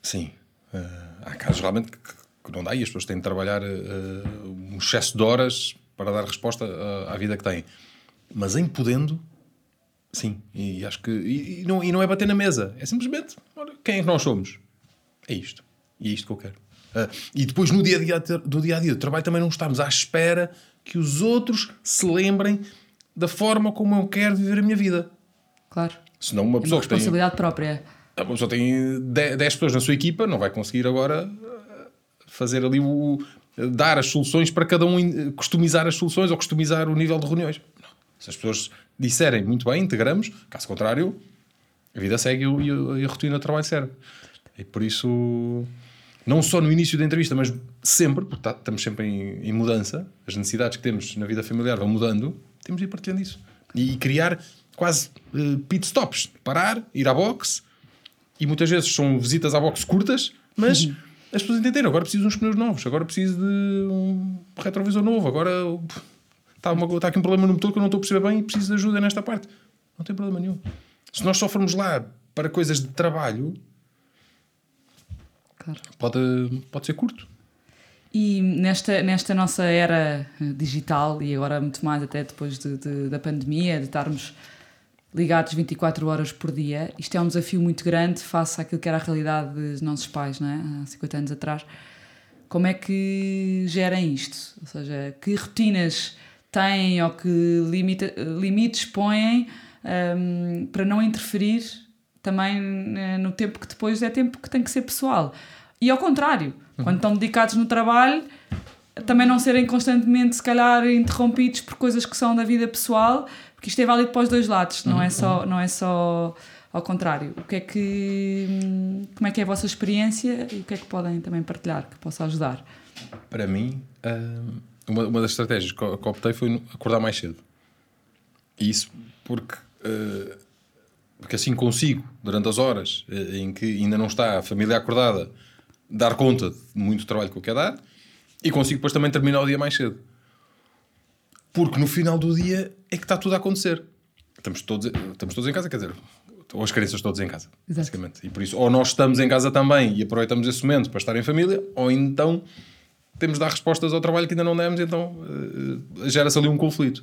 sim uh, há casos realmente que, que, não dá e as pessoas têm de trabalhar uh, um excesso de horas para dar resposta à, à vida que têm. Mas em podendo, sim. E acho que. E, e, não, e não é bater na mesa. É simplesmente olha, quem é que nós somos. É isto. E é isto que eu quero. Uh, e depois no dia a dia do dia a dia do trabalho também não estamos à espera que os outros se lembrem da forma como eu quero viver a minha vida. Claro. Senão uma É pessoa uma que tem responsabilidade própria. a pessoa tem 10 pessoas na sua equipa, não vai conseguir agora eh, fazer ali o. dar as soluções para cada um, customizar as soluções ou customizar o nível de reuniões. Não. Se as pessoas disserem muito bem, integramos, caso contrário, a vida segue e, e a rotina de trabalho serve. E por isso, não só no início da entrevista, mas sempre, porque tá- estamos sempre em, em mudança, as necessidades que temos na vida familiar vão mudando, temos de ir partilhando isso. E, criar quase eh, pit stops, parar, ir à boxe, e muitas vezes são visitas à boxe curtas, mas Uhum. As pessoas entenderam. Agora preciso de uns pneus novos, agora preciso de um retrovisor novo, agora está, uma, está aqui um problema no motor que eu não estou a perceber bem e preciso de ajuda nesta parte. Não tem problema nenhum. Se nós só formos lá para coisas de trabalho, Claro. pode, pode ser curto. E nesta, nesta nossa era eh, digital, e agora muito mais até depois de, de- da pandemia, de estarmos ligados 24 horas por dia, isto é um desafio muito grande face àquilo que era a realidade dos nossos pais, não é? há 50 anos atrás. Como é que gerem isto? Ou seja, que rotinas têm ou que limita, limites põem hum, para não interferir também eh, no tempo que depois é tempo que tem que ser pessoal. E ao contrário, quando estão dedicados no trabalho, também não serem constantemente, se calhar, interrompidos por coisas que são da vida pessoal, porque isto é válido para os dois lados, não, é, só, não é só ao contrário. O que é que, como é que é a vossa experiência e o que é que podem também partilhar que possa ajudar? Para mim, hum, uma, uma das estratégias que optei foi acordar mais cedo. E isso porque, eh, porque assim consigo, durante as horas eh, em que ainda não está a família acordada, dar conta de muito trabalho que eu quero dar e consigo depois também terminar o dia mais cedo. Porque no final do dia é que está tudo a acontecer. Estamos todos, estamos todos em casa, quer dizer, ou as crianças todas em casa, Exato. basicamente. E por isso, ou nós estamos em casa também e aproveitamos esse momento para estar em família, ou então temos de dar respostas ao trabalho que ainda não demos, então eh, gera-se ali um conflito.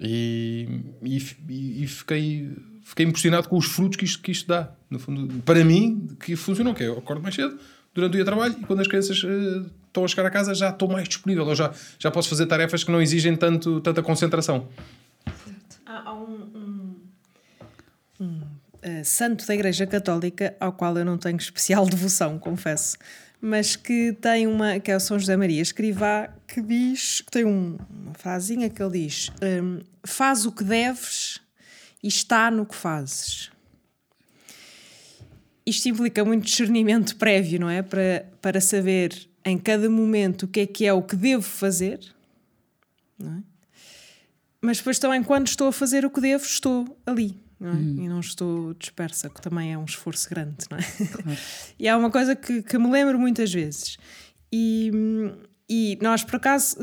E, e, e fiquei, fiquei impressionado com os frutos que isto, que isto dá. No fundo, para mim, que funcionou, que é eu acordo mais cedo, durante o dia de trabalho, e quando as crianças eh, estão a chegar a casa já estou mais disponível, ou já, já posso fazer tarefas que não exigem tanto, tanta concentração. Há, há um, um- um, eh, santo da Igreja Católica ao qual eu não tenho especial devoção, confesso, mas que tem uma, que é o São José Maria Escrivá, que diz, que tem um- uma frasinha que ele diz: hum, faz o que deves e está no que fazes. Isto implica muito discernimento prévio, não é? Para, para saber em cada momento o que é que é o que devo fazer, é? mas depois também quando estou a fazer o que devo, estou ali. Não é? E não estou dispersa, que também é um esforço grande, não é? e é uma coisa que, que me lembro muitas vezes. E, e nós, por acaso,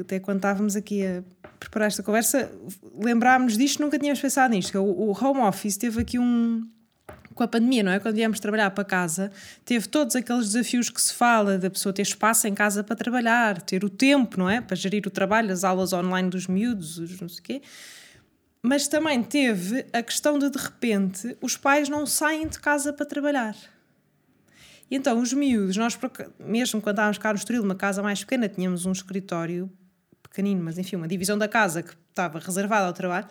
até quando estávamos aqui a preparar esta conversa, lembrámos disto, nunca tínhamos pensado nisto. que O, o home office teve aqui um, com a pandemia, não é? Quando viemos trabalhar para casa, teve todos aqueles desafios que se fala da pessoa ter espaço em casa para trabalhar, ter o tempo, não é? Para gerir o trabalho, as aulas online dos miúdos, os não sei o quê. Mas também teve a questão de, de repente, os pais não saem de casa para trabalhar. E então, os miúdos, nós, mesmo quando estávamos cá no Estoril, uma casa mais pequena, tínhamos um escritório pequenino, mas enfim, uma divisão da casa que estava reservada ao trabalho.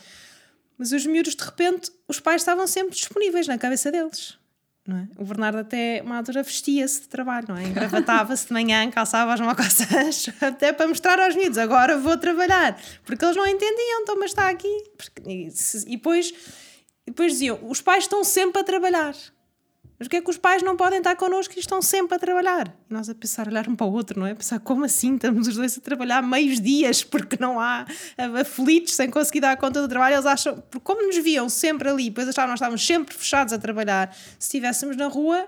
Mas os miúdos, de repente, os pais estavam sempre disponíveis na cabeça deles. É? O Bernardo até uma altura vestia-se de trabalho, não é? Engravatava-se de manhã, calçava as mocassas, até para mostrar aos miúdos, agora vou trabalhar. Porque eles não entendiam, então, mas está aqui. E, e depois, depois diziam, os pais estão sempre a trabalhar. Mas porquê é que os pais não podem estar connosco e estão sempre a trabalhar? E nós a pensar, olhar um para o outro, não é? Pensar, como assim estamos os dois a trabalhar meios dias porque não há aflitos sem conseguir dar conta do trabalho? Eles acham, porque como nos viam sempre ali, depois achavam nós estávamos sempre fechados a trabalhar. Se estivéssemos na rua,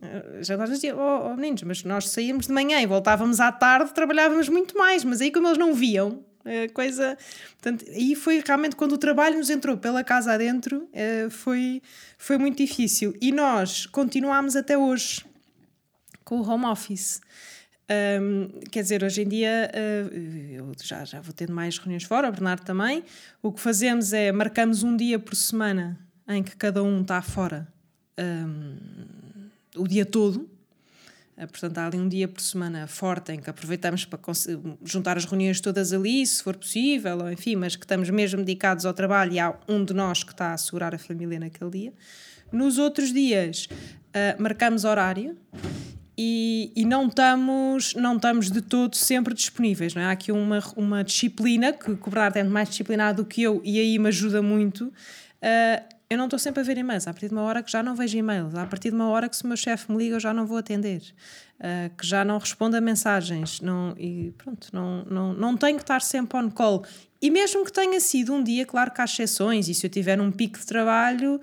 eh, já nós dizíamos, oh, oh, meninos, mas nós saíamos de manhã e voltávamos à tarde, trabalhávamos muito mais, mas aí como eles não viam, a coisa. Portanto, aí foi realmente quando o trabalho nos entrou pela casa adentro, eh, foi, foi muito difícil. E nós continuámos até hoje com o home office. Um, quer dizer, hoje em dia uh, eu já, já vou tendo mais reuniões fora, o Bernardo também. O que fazemos é marcamos um dia por semana em que cada um está fora um, o dia todo. Uh, portanto, há ali um dia por semana forte em que aproveitamos para juntar as reuniões todas ali, se for possível, ou enfim, mas que estamos mesmo dedicados ao trabalho e há um de nós que está a assegurar a família naquele dia. Nos outros dias, uh, marcamos horário e, e, não, estamos, não estamos de todo sempre disponíveis. Não é? Há aqui uma, uma disciplina que, que o Bernardo é mais disciplinado do que eu e aí me ajuda muito. Uh, eu não estou sempre a ver e-mails. A partir de uma hora que já não vejo e-mails. A partir de uma hora que se o meu chefe me liga eu já não vou atender. Uh, que já não respondo a mensagens. Não, e pronto, não, não, não tenho que estar sempre on call. E mesmo que tenha sido um dia, claro que há exceções. E se eu tiver um pico de trabalho,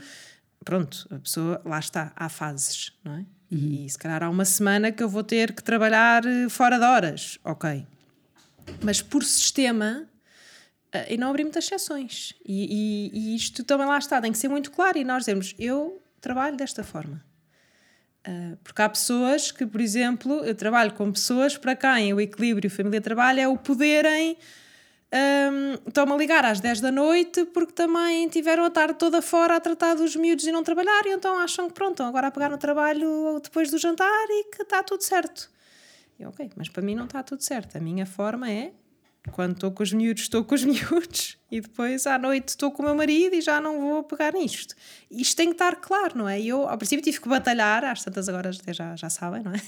pronto, a pessoa, lá está, há fases, não é? Uhum. E se calhar há uma semana que eu vou ter que trabalhar fora de horas. Ok. Mas por sistema e não abrir muitas exceções. E, e, e, isto também lá está, tem que ser muito claro. E nós dizemos: eu trabalho desta forma. Uh, porque há pessoas que, por exemplo, eu trabalho com pessoas para quem o equilíbrio família-trabalho é o poderem. Um, estão-me a ligar às 10 da noite porque também tiveram a tarde toda fora a tratar dos miúdos e não trabalhar, e então acham que pronto, agora a pegar no trabalho depois do jantar e que está tudo certo. E, ok, mas para mim não está tudo certo. A minha forma é quando estou com os miúdos, estou com os miúdos e depois à noite estou com o meu marido e já não vou pegar nisto. Isto tem que estar claro, não é? Eu, ao princípio, tive que batalhar, às tantas agora já, já sabem, não é?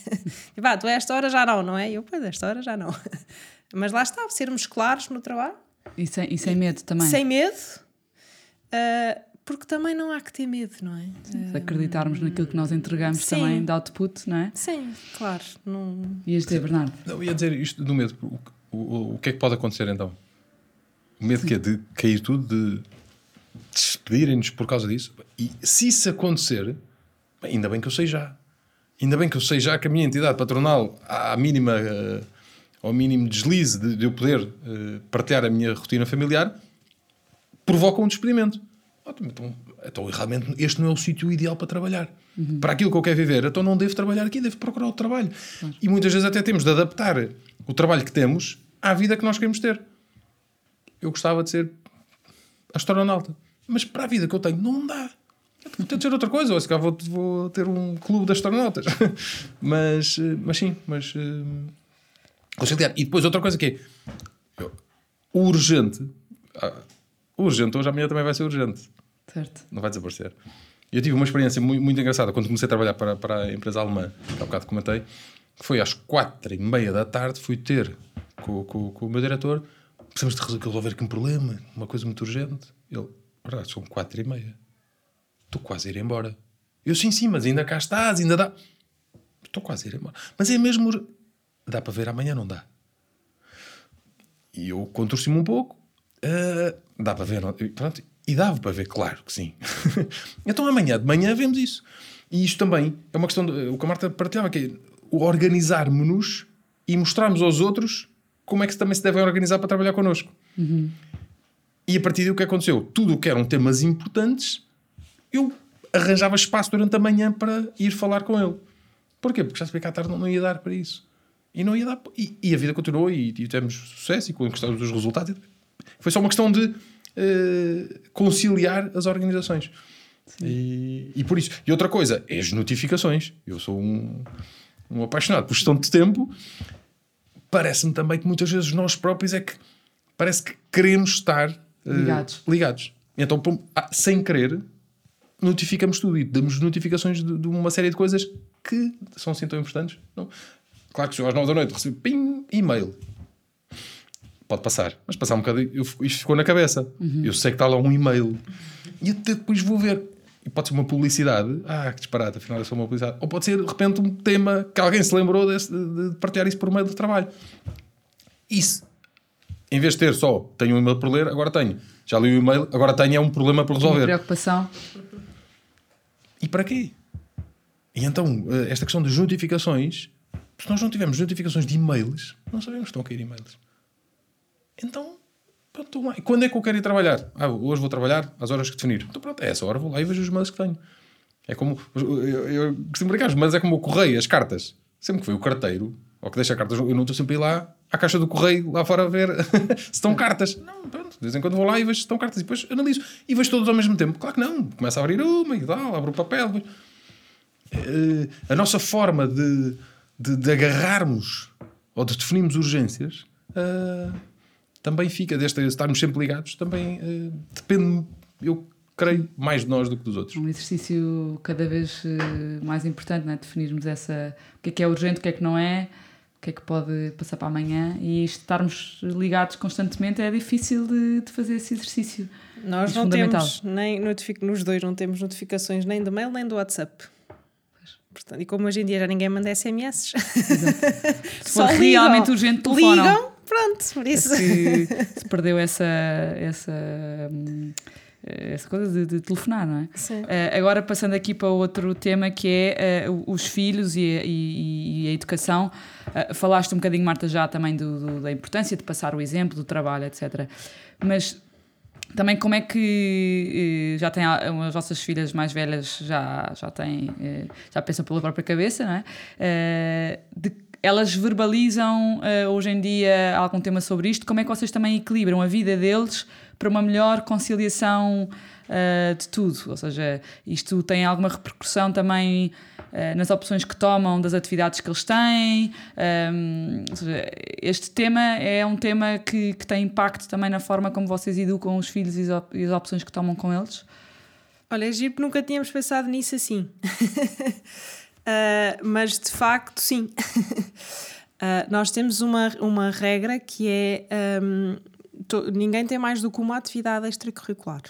E pá, tu esta hora já não, não é? E eu, pois, esta hora já não. Mas lá está, sermos claros no trabalho. E sem, e sem medo também. Sem medo, uh, porque também não há que ter medo, não é? Se acreditarmos naquilo que nós entregamos Sim. também de output, não é? Sim, claro. Não... Ias dizer, Bernardo? Não, ia dizer isto do medo o, o que é que pode acontecer então? O medo que é de cair tudo, de despedirem-nos por causa disso. E se isso acontecer, ainda bem que eu sei já. Ainda bem que eu sei já que a minha entidade patronal, à mínima, uh, ao mínimo deslize de, de eu poder uh, partilhar a minha rotina familiar, provoca um despedimento. Então, então, realmente, este não é o sítio ideal para trabalhar. Uhum. Para aquilo que eu quero viver, então não devo trabalhar aqui, devo procurar outro trabalho. Uhum. E muitas vezes até temos de adaptar o trabalho que temos à vida que nós queremos ter. Eu gostava de ser astronauta, mas para a vida que eu tenho, não dá. Ter de ser outra coisa, ou se calhar vou, vou ter um clube de astronautas. mas, eh, mas sim, mas. Conciliar. E depois outra coisa que é. O urgente. Ah, o urgente hoje amanhã também vai ser urgente. Certo. Não vai desaparecer. Eu tive uma experiência muito, muito engraçada quando comecei a trabalhar para, para a empresa alemã, que há bocado comentei, foi às quatro e meia da tarde, fui ter com, com, com o meu diretor, precisamos de resolver aqui um problema, uma coisa muito urgente. Ele, verdade, são quatro e meia. Estou quase a ir embora. Eu, sim, sim, mas ainda cá estás, ainda dá. Estou quase a ir embora. Mas é mesmo. Dá para ver amanhã, não dá? E eu contorci-me um pouco. Uh, dá para ver, não? Pronto, e dava para ver, claro que sim. então amanhã de manhã vemos isso. E isto também é uma questão. De, o que a Marta partilhava, que é organizarmos-nos e mostrarmos aos outros como é que também se devem organizar para trabalhar connosco. Uhum. E a partir do que aconteceu, tudo o que eram temas importantes, eu arranjava espaço durante a manhã para ir falar com ele. Porquê? Porque já sabia que à tarde não, não ia dar para isso. E não ia dar. E, e a vida continuou e, e tivemos sucesso e conquistamos os resultados. Foi só uma questão de uh, conciliar as organizações. E, e, por isso. E outra coisa, é as notificações. Eu sou um, um apaixonado por gestão de tempo parece-me também que muitas vezes nós próprios é que parece que queremos estar uh, ligados. ligados. Então, ah, sem querer, notificamos tudo e damos notificações de, de, uma série de coisas que são assim tão importantes. Não. Claro que se eu às 9 da noite recebo ping, e-mail. Pode passar, mas passar um bocadinho, eu, isto ficou na cabeça. Uhum. Eu sei que está lá um e-mail e até depois vou ver. E pode ser uma publicidade. Ah, que disparate, afinal é só uma publicidade. Ou pode ser, de repente, um tema que alguém se lembrou desse, de partilhar isso por meio do trabalho. Isso. Em vez de ter só, tenho um e-mail por ler, agora tenho. Já li o e-mail, agora tenho é um problema por resolver. Uma preocupação. E para quê? E então, eh, esta questão das notificações, se nós não tivermos notificações de e-mails, não sabemos que estão a cair e-mails. Então, Pronto, quando é que eu quero ir trabalhar? Ah, hoje vou trabalhar às horas que definir. Então pronto, é essa hora, vou lá e vejo os mails que tenho. É como. Eu, eu costumo brincar, mas é como o correio, as cartas. Sempre que foi o carteiro, ou que deixa cartas, eu não estou sempre a ir lá à caixa do correio, lá fora a ver se estão cartas. Não, pronto, de vez em quando vou lá e vejo se estão cartas e depois analiso. E vejo todos ao mesmo tempo. Claro que não. Começa a abrir uma e tal, abro o papel. Depois... Uh, a nossa forma de de, de agarrarmos ou de definirmos urgências, uh, também fica, desta estarmos sempre ligados, também uh, depende, eu creio, mais de nós do que dos outros. Um exercício cada vez uh, mais importante, não é? definirmos essa, o que é que é urgente, o que é que não é, o que é que pode passar para amanhã e estarmos ligados constantemente é difícil de, de fazer esse exercício. Nós não temos, nem notific... nos dois não temos notificações nem do mail nem do WhatsApp. Portanto, e como hoje em dia já ninguém manda SMS, se for realmente urgente, telefonam. Ligam, pronto, por isso. Que se perdeu essa, essa, essa coisa de, de telefonar, não é? Sim. Uh, agora, passando aqui para outro tema que é uh, os filhos e a, e, e a educação. Uh, falaste um bocadinho, Marta, já também do, do, da importância de passar o exemplo do trabalho, etc. Mas também como é que já tem as vossas filhas mais velhas já já têm já pensam pela própria cabeça, não é? De, elas verbalizam hoje em dia algum tema sobre isto? Como é que vocês também equilibram a vida deles para uma melhor conciliação de tudo? Ou seja, isto tem alguma repercussão também eh, nas opções que tomam das atividades que eles têm. Um, seja, este tema é um tema que, que tem impacto também na forma como vocês educam os filhos e as, e as opções que tomam com eles? Olha, é giro nunca tínhamos pensado nisso assim. uh, mas de facto, sim. uh, nós temos uma, uma regra que é um, to, ninguém tem mais do que uma atividade extracurricular.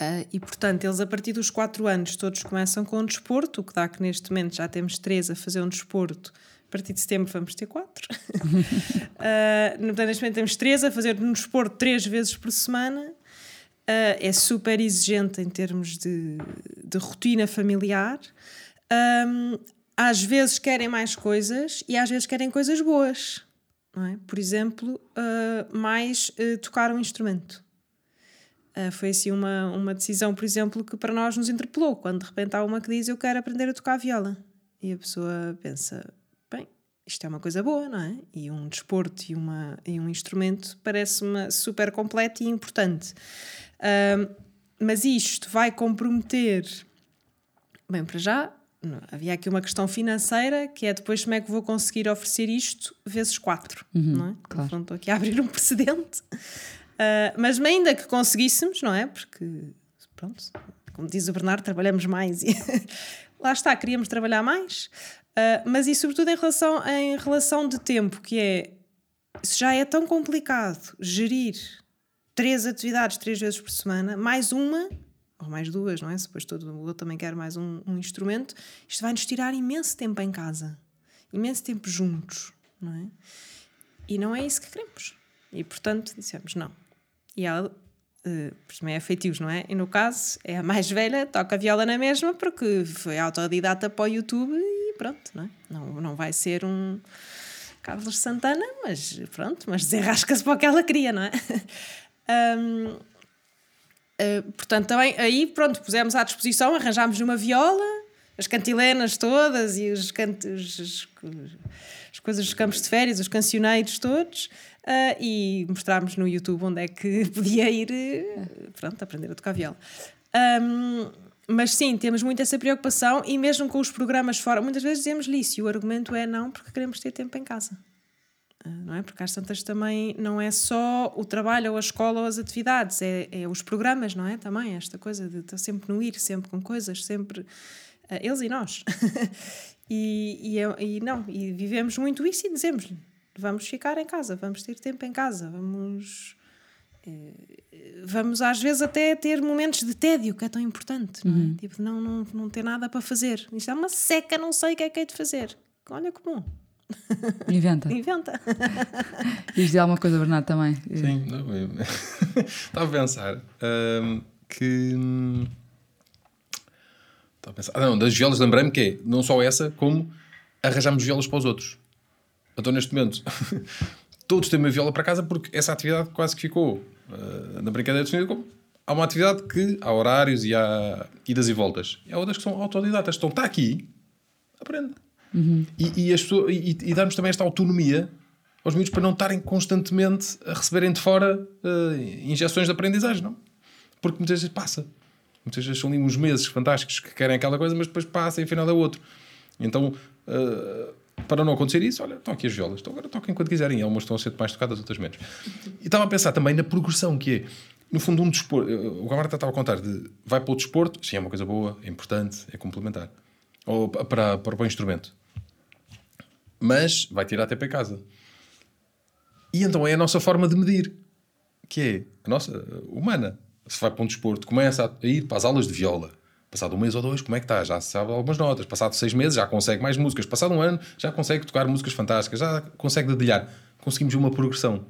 Uh, e portanto, eles a partir dos 4 anos todos começam com um desporto, o que dá que neste momento já temos 3 a fazer um desporto. A partir de setembro vamos ter 4. uh, ah, portanto, neste momento temos 3 a fazer um desporto 3 vezes por semana. É super exigente em termos de, de rotina familiar. Um, às vezes querem mais coisas e às vezes querem coisas boas. É? Por exemplo, mais tocar um instrumento. Uh, foi assim uma, uma decisão, por exemplo, que para nós nos interpelou. Quando de repente há uma que diz eu quero aprender a tocar viola. E a pessoa pensa, bem, isto é uma coisa boa, não é? E um desporto e, uma, e um instrumento parece-me super completo e importante. Uh, mas isto vai comprometer. Bem, para já, havia aqui uma questão financeira que é depois como é que vou conseguir oferecer isto vezes quatro, uhum, não é? Claro. Então estou aqui a abrir um precedente. Uh, mas ainda que conseguíssemos, não é? Porque, pronto, como diz o Bernardo, trabalhamos mais e lá está, queríamos trabalhar mais. Uh, mas e sobretudo em relação, em relação de tempo, que é se já é tão complicado gerir três atividades três vezes por semana, mais uma ou mais duas, não é? Se depois todo o outro também quer mais um, um instrumento, isto vai-nos tirar imenso tempo em casa, imenso tempo juntos, não é? E não é isso que queremos. E portanto dissemos: não, e ela, uh, também é feitios, não é? E no caso, é a mais velha, toca viola na mesma, porque foi autodidata para o YouTube e pronto, não é? Não, não vai ser um Carlos Santana, mas pronto, mas desenrasca-se para o que ela queria, não é? um, eh, portanto, também aí, pronto, pusemos à disposição, arranjámos uma viola, as cantilenas todas e os, cantos, os, as coisas dos campos de férias, os cancioneiros todos uh, e mostrámos no YouTube onde é que podia ir, uh, pronto, aprender a tocar viola. Um, mas sim, temos muito essa preocupação e mesmo com os programas fora, muitas vezes dizemos-lhe isso e o argumento é não, porque queremos ter tempo em casa. Uh, não é? Porque às tantas também não é só o trabalho ou a escola ou as atividades, é, é os programas, não é? Também esta coisa de estar sempre no ir, sempre com coisas, sempre uh, eles e nós. e, e, é, e, não, e vivemos muito isso e dizemos-lhe: vamos ficar em casa, vamos ter tempo em casa, vamos. Eh, vamos às vezes até ter momentos de tédio, que é tão importante, não é? Uhum. Tipo, não, não, não ter nada para fazer. Isto é uma seca, não sei o que é que é de fazer. Olha que bom. Inventa. Inventa. Ias dizer alguma coisa, Bernardo, também? Sim, não, eu... estava a pensar um, que. Estava a pensar. Ah, não, das violas lembrei-me que é não só essa, como arranjamos violas para os outros. Então, neste momento, todos têm uma viola para casa porque essa atividade quase que ficou uh, na brincadeira definida como há uma atividade que há horários e há idas e voltas. E há outras que são autodidatas. Então, está aqui, aprende. Uhum. E, e, as pessoas, e, e darmos também esta autonomia aos miúdos para não estarem constantemente a receberem de fora uh, injeções de aprendizagem, não? Porque muitas vezes passa. Muitas vezes são ali uns meses fantásticos que querem aquela coisa, mas depois passa e afinal é outro. Então, uh, para não acontecer isso, olha, estão aqui as violas, então agora toquem quando quiserem. Algumas estão a ser mais tocadas, outras menos. E estava a pensar também na progressão, que é, no fundo, um desporto. O Gamarta estava a contar de vai para o desporto, sim, é uma coisa boa, é importante, é complementar. Ou para, para o instrumento. Mas vai tirar até para casa. E então é a nossa forma de medir, que é a nossa humana. Se vai para um desporto, começa a ir para as aulas de viola Passado um mês ou dois, como é que está? Já sabe algumas notas. Passado seis meses, já consegue mais músicas. Passado um ano, já consegue tocar músicas fantásticas. Já consegue dedilhar. Conseguimos uma progressão.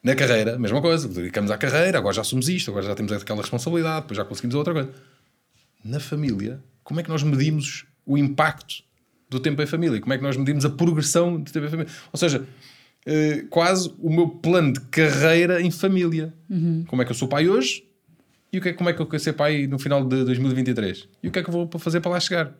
Na carreira, mesma coisa. Dedicamos à carreira, agora já somos isto, agora já temos aquela responsabilidade, depois já conseguimos outra coisa. Na família, como é que nós medimos o impacto do tempo em família? Como é que nós medimos a progressão do tempo em família? Ou seja, eh, quase o meu plano de carreira em família. Uhum. Como é que eu sou pai hoje? E o que é, como é que eu quero ser pai no final de 2023? E o que é que eu vou fazer para lá chegar?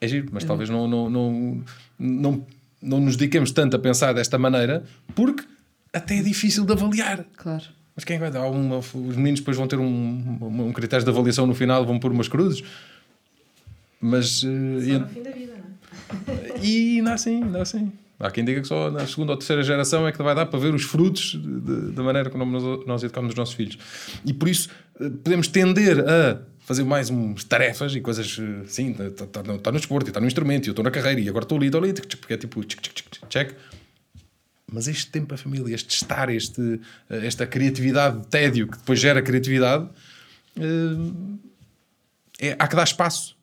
É giro, mas talvez não, não, não, não, não nos dediquemos tanto a pensar desta maneira, porque até é difícil de avaliar. Claro. Mas quem vai dar uma, os meninos depois vão ter um, um, um critério de avaliação no final, vão pôr umas cruzes. Mas. Uh, Só e, no fim da vida, não é? E ainda assim, ainda assim. Há quem diga que só na segunda ou terceira geração é que vai dar para ver os frutos da maneira como nós, nós educamos os nossos filhos. E por isso eh, podemos tender a fazer mais umas tarefas e coisas assim, está tá, tá, tá no desporto, está no instrumento, e eu estou na carreira, e agora estou ali, estou ali, porque é tipo check. Mas este tempo a família, este estar, este, eh, esta criatividade de tédio que depois gera criatividade, eh, é, há que dar espaço,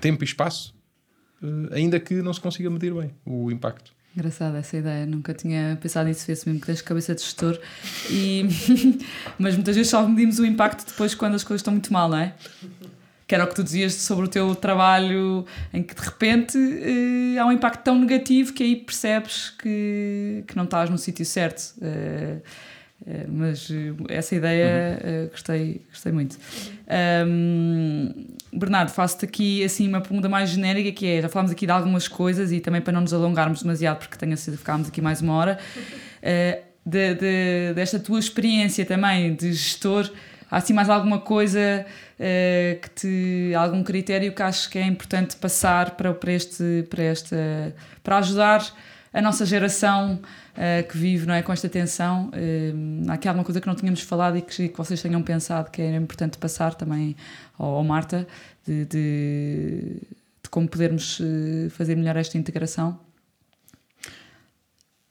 tempo e espaço eh, ainda que não se consiga medir bem o impacto. Engraçada essa ideia, nunca tinha pensado nisso, vê-se mesmo que tens cabeça de gestor, e... mas muitas vezes só medimos o impacto depois quando as coisas estão muito mal, não é? Que era o que tu dizias sobre o teu trabalho, em que de repente eh, há um impacto tão negativo que aí percebes que, que não estás no sítio certo. Eh, eh, mas eh, essa ideia uhum. gostei, gostei muito. Um, Bernardo, faço-te aqui assim uma pergunta mais genérica que é, já falámos aqui de algumas coisas e também para não nos alongarmos demasiado porque tenho a de ficarmos aqui mais uma hora uh, de, de, desta tua experiência também de gestor há assim mais alguma coisa uh, que te algum critério que acho que é importante passar para, para este para esta para ajudar a nossa geração uh, que vive não é, com esta tensão. Uh, há aqui alguma coisa que não tínhamos falado e que, que vocês tenham pensado que era importante passar também ao, ao Marta, de, de, de, como podermos uh, fazer melhor esta integração?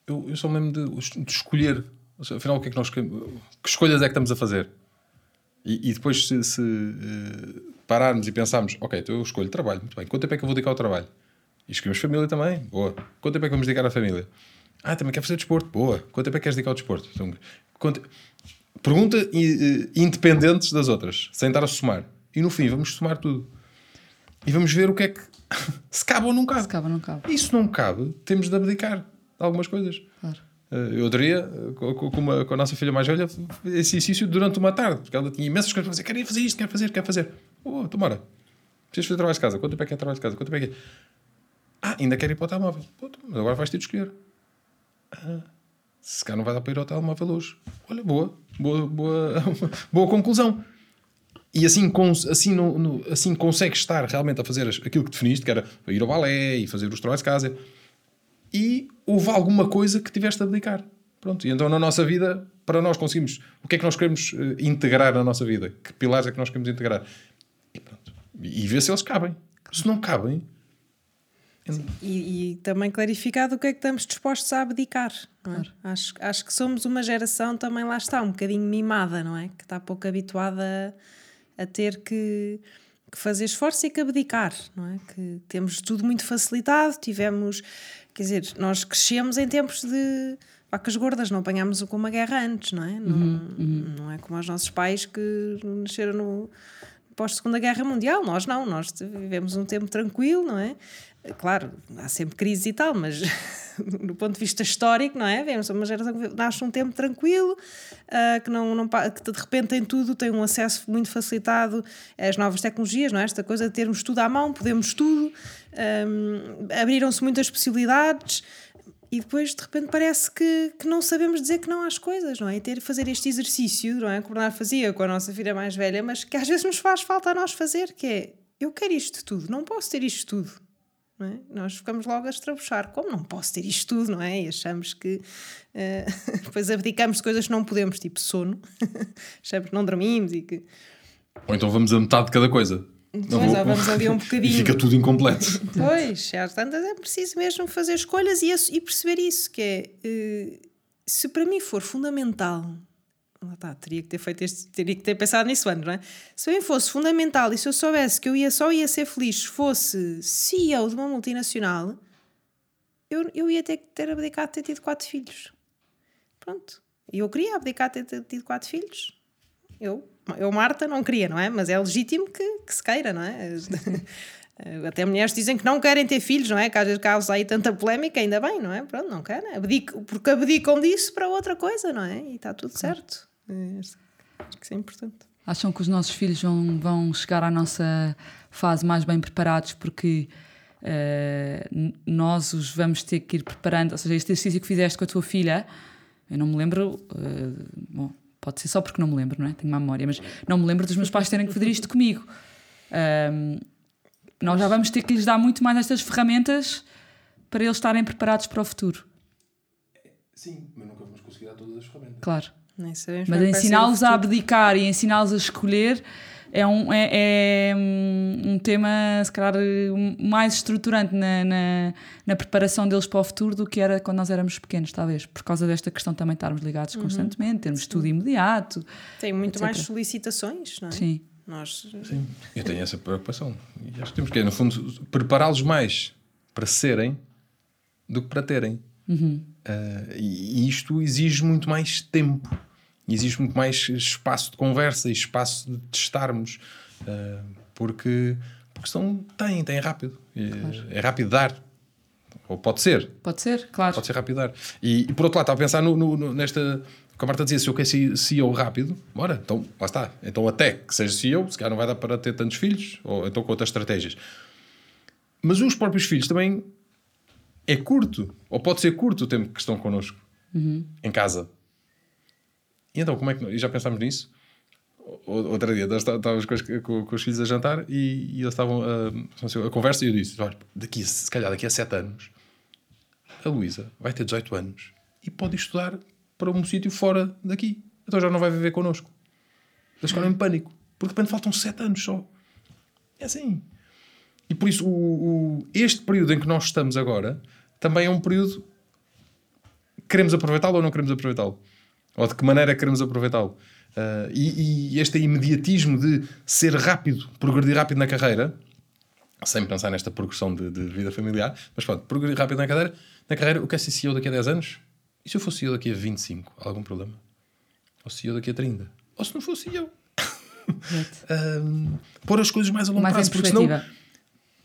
Eu, eu só lembro de, de escolher, seja, afinal, o que é que nós que escolhas é que estamos a fazer? E, e depois, se, se pararmos e pensarmos, ok, então eu escolho trabalho, muito bem, quanto tempo é que eu vou dedicar ao trabalho? E escolhemos família também, boa. Quanto tempo é que vamos dedicar à família? Ah, também quer fazer desporto, boa. Quanto tempo é que queres dedicar ao desporto? Então, quanto... Pergunta independentes das outras, sem estar a somar. E no fim, vamos somar tudo. E vamos ver o que é que. se cabe ou não cabe. Se cabe ou não cabe. Isso não cabe, temos de abdicar de algumas coisas. Claro. Eh, eu diria, com, uma, com a nossa filha mais velha, esse exercício durante uma tarde, porque ela tinha imensas coisas para fazer. Queria fazer isto, quer fazer, quer fazer. Oh, tomara. Precisas fazer trabalho de casa. Quanto tempo é que é trabalho de casa? Quanto tempo é que é? Ah, ainda quero ir para o telemóvel. Mas agora vais ter de escolher. Ah, se calhar não vai dar para ir ao telemóvel hoje. Olha, boa, boa, boa, boa conclusão. E assim, assim, no, no, assim consegues estar realmente a fazer aquilo que definiste, que era ir ao balé e fazer os trabalhos de casa. E houve alguma coisa que tiveste a dedicar. Pronto. E então na nossa vida, para nós conseguimos, o que é que nós queremos uh, integrar na nossa vida? Que pilares é que nós queremos integrar? E pronto. E ver se eles cabem. Se não cabem, e, e, também clarificado o que é que estamos dispostos a abdicar. É? Acho, acho que somos uma geração também, lá está, um bocadinho mimada, não é? Que está pouco habituada a, a ter que, que, fazer esforço e que abdicar, não é? Que temos tudo muito facilitado, tivemos, quer dizer, nós crescemos em tempos de vacas gordas, não apanhámos com uma guerra antes, não é? Não, uhum, uhum. não é como os nossos pais que nasceram no pós-segunda guerra mundial, nós não, nós vivemos um tempo tranquilo, não é? Claro, há sempre crises e tal, mas do ponto de vista histórico, não é? Vemos uma geração que nasce um tempo tranquilo, uh, que, não, não, que de repente tem tudo, tem um acesso muito facilitado às novas tecnologias, não é? Esta coisa de termos tudo à mão, podemos tudo, um, abriram-se muitas possibilidades e depois de repente parece que, que não sabemos dizer que não às coisas, não é? E ter fazer este exercício, não é? Que o Bernardo fazia com a nossa filha mais velha, mas que às vezes nos faz falta a nós fazer, que é eu quero isto tudo, não posso ter isto tudo. É? Nós ficamos logo a estrabuchar. Como não posso ter isto tudo, não é? E achamos que. Uh, depois abdicamos de coisas que não podemos, tipo sono. achamos que não dormimos e que. Ou então vamos a metade de cada coisa. Pois, ou vamos ali um bocadinho. E fica tudo incompleto. Pois, às tantas é preciso mesmo fazer escolhas e, e perceber isso, que é. Uh, se para mim for fundamental tá, teria que ter feito este, teria que ter pensado nisso antes, não é? Se bem fosse fundamental e se eu soubesse que eu ia, só ia ser feliz se fosse CEO de uma multinacional, eu, eu ia ter que ter abdicado de ter tido quatro filhos. Pronto. E eu queria abdicar de ter tido quatro filhos. Eu, eu, Marta, não queria, não é? Mas é legítimo que, que se queira, não é? Até mulheres dizem que não querem ter filhos, não é? Que às vezes causa aí tanta polémica, ainda bem, não é? Pronto, não querem. Abdico, porque abdicam disso para outra coisa, não é? E está tudo certo. É, acho que isso é importante. Acham que os nossos filhos vão, vão chegar à nossa fase mais bem preparados porque uh, nós os vamos ter que ir preparando? Ou seja, este exercício que fizeste com a tua filha, eu não me lembro, uh, bom, pode ser só porque não me lembro, não é? Tenho uma memória, mas não me lembro dos meus pais terem que fazer isto comigo. Um, nós já vamos ter que lhes dar muito mais estas ferramentas para eles estarem preparados para o futuro. Sim, mas nunca vamos conseguir dar todas as ferramentas. Claro. É Mas ensiná-los a abdicar e ensiná-los a escolher é um, é, é um tema, se calhar, mais estruturante na, na, na, preparação deles para o futuro do que era quando nós éramos pequenos, talvez, por causa desta questão também estarmos ligados uhum. constantemente, termos estudo imediato. Tem muito etc. mais solicitações, não é? Sim. Nós... Sim, eu tenho essa preocupação. E acho que temos que, no fundo, prepará-los mais para serem do que para terem. Uhum. Uh, e isto exige muito mais tempo existe muito mais espaço de conversa e espaço de testarmos, uh, porque, porque são, tem, tem rápido. Claro. É rápido dar. Ou pode ser. Pode ser, claro. Pode ser rápido dar. E, e por outro lado, estava a pensar no, no, no, nesta. Como a Marta dizia, se eu quero CEO rápido, bora, então lá está. Então, até que seja CEO, se calhar não vai dar para ter tantos filhos, ou então com outras estratégias. Mas os próprios filhos também é curto, ou pode ser curto o tempo que estão connosco uhum. em casa. E então, como é que. já pensámos nisso? Outro dia, estávamos com, com, com, os filhos a jantar e, e eles estavam a, a, conversa e eu disse: olha, daqui, se calhar daqui a 7 anos, a Luísa vai ter 18 anos e pode estudar para um sítio fora daqui. Então já não vai viver connosco. Eles ficaram em pânico, porque de repente faltam 7 anos só. É assim. E por isso, o, o, este período em que nós estamos agora também é um período. Queremos aproveitá-lo ou não queremos aproveitá-lo? Ou de que maneira queremos aproveitá-lo? Uh, e, e, este imediatismo de ser rápido, progredir rápido na carreira, sem pensar nesta progressão de, de vida familiar, mas pode progredir rápido na carreira, na carreira, o que é ser CEO daqui a 10 anos? E se eu fosse CEO daqui a 25? Há algum problema? Ou CEO daqui a 30? Ou se não fosse CEO? um, pôr as coisas mais a longo mais prazo, porque senão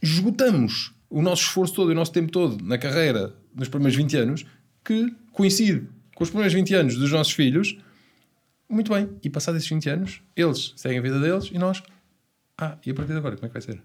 esgotamos o nosso esforço todo e o nosso tempo todo na carreira nos primeiros 20 anos, que coincide com os primeiros 20 anos dos nossos filhos, muito bem. E passados esses 20 anos, eles seguem a vida deles e nós. Ah, e a partir de agora, como é que vai ser?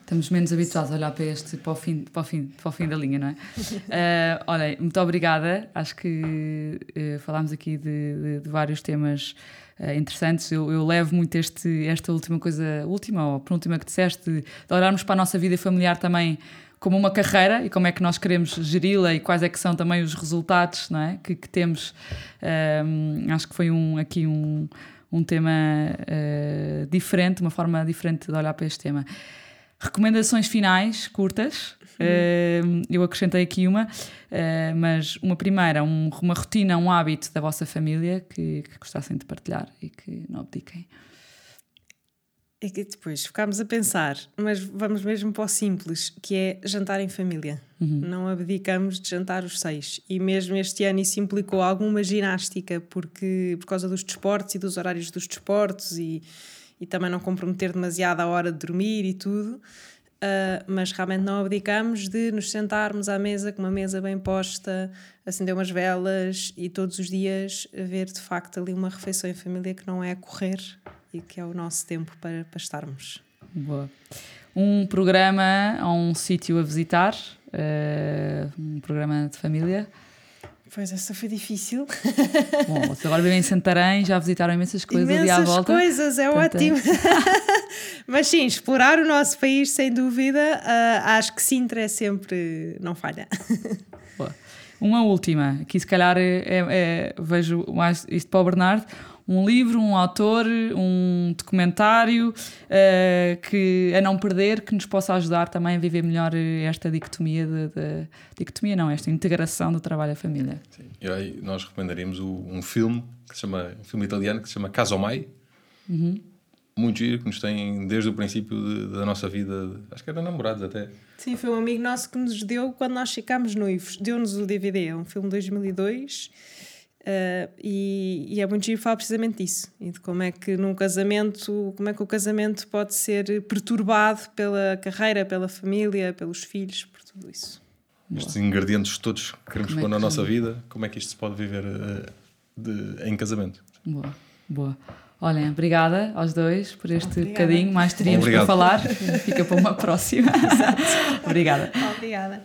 Estamos menos habituados a olhar para este, para o fim, para o fim, para o fim da linha, não é? uh, olha, muito obrigada. Acho que uh, falámos aqui de, de, de vários temas uh, interessantes. Eu, eu, levo muito este, esta última coisa, última ou penúltima que disseste, de, olharmos para a nossa vida familiar também como uma carreira e como é que nós queremos geri-la e quais é que são também os resultados não é? que, que temos. Acho que foi um, aqui um, um tema uh, diferente, uma forma diferente de olhar para este tema. Recomendações finais, curtas. Uh, eu acrescentei aqui uma, uh, mas uma primeira, um, uma rotina, um hábito da vossa família que, que gostassem de partilhar e que não abdiquem. E que depois ficámos a pensar, mas vamos mesmo para o simples, que é jantar em família. Uhum. Não abdicamos de jantar os seis. E mesmo este ano isso implicou alguma ginástica, porque por causa dos desportos e dos horários dos desportos e, e também não comprometer demasiado a hora de dormir e tudo. Uh, mas realmente não abdicamos de nos sentarmos à mesa com uma mesa bem posta, acender umas velas e todos os dias ver de facto ali uma refeição em família que não é correr e que é o nosso tempo para, para estarmos. Boa. Um programa ou um sítio a visitar, uh, um programa de família. Pois essa foi difícil. Bom, vocês agora vivem em Santarém, já visitaram imensas coisas Imensas ali à volta. coisas, é Portanto, ótimo. Mas sim, explorar o nosso país, sem dúvida, ah, acho que Sintra é sempre. não falha. Boa. Uma última, aqui se calhar é- é- vejo mais isto para o Bernardo. Um livro, um autor, um documentário eh, que a não perder, que nos possa ajudar também a viver melhor eh, esta dicotomia de, de- dicotomia não, esta integração do trabalho à família. Sim. E aí nós recomendaríamos o- um filme que se chama um filme italiano que se chama Casomai. Muito giro, que nos tem desde o princípio de- da nossa vida, acho que era namorados até. Sim, foi um amigo nosso que nos deu quando nós ficámos noivos. Deu-nos o DVD, é um filme de 2002. Ah, e, e é muito giro falar precisamente disso e de como é que num casamento como é que o casamento pode ser perturbado pela carreira, pela família, pelos filhos, por tudo isso. Estes ingredientes todos que queremos Como é pôr na que- nossa vida, como é que isto se pode viver eh, de- em casamento? Boa, boa. Olhem, obrigada aos dois por este Obrigada. bocadinho. Mais teríamos para falar. Fica para uma próxima. obrigada. Obrigada.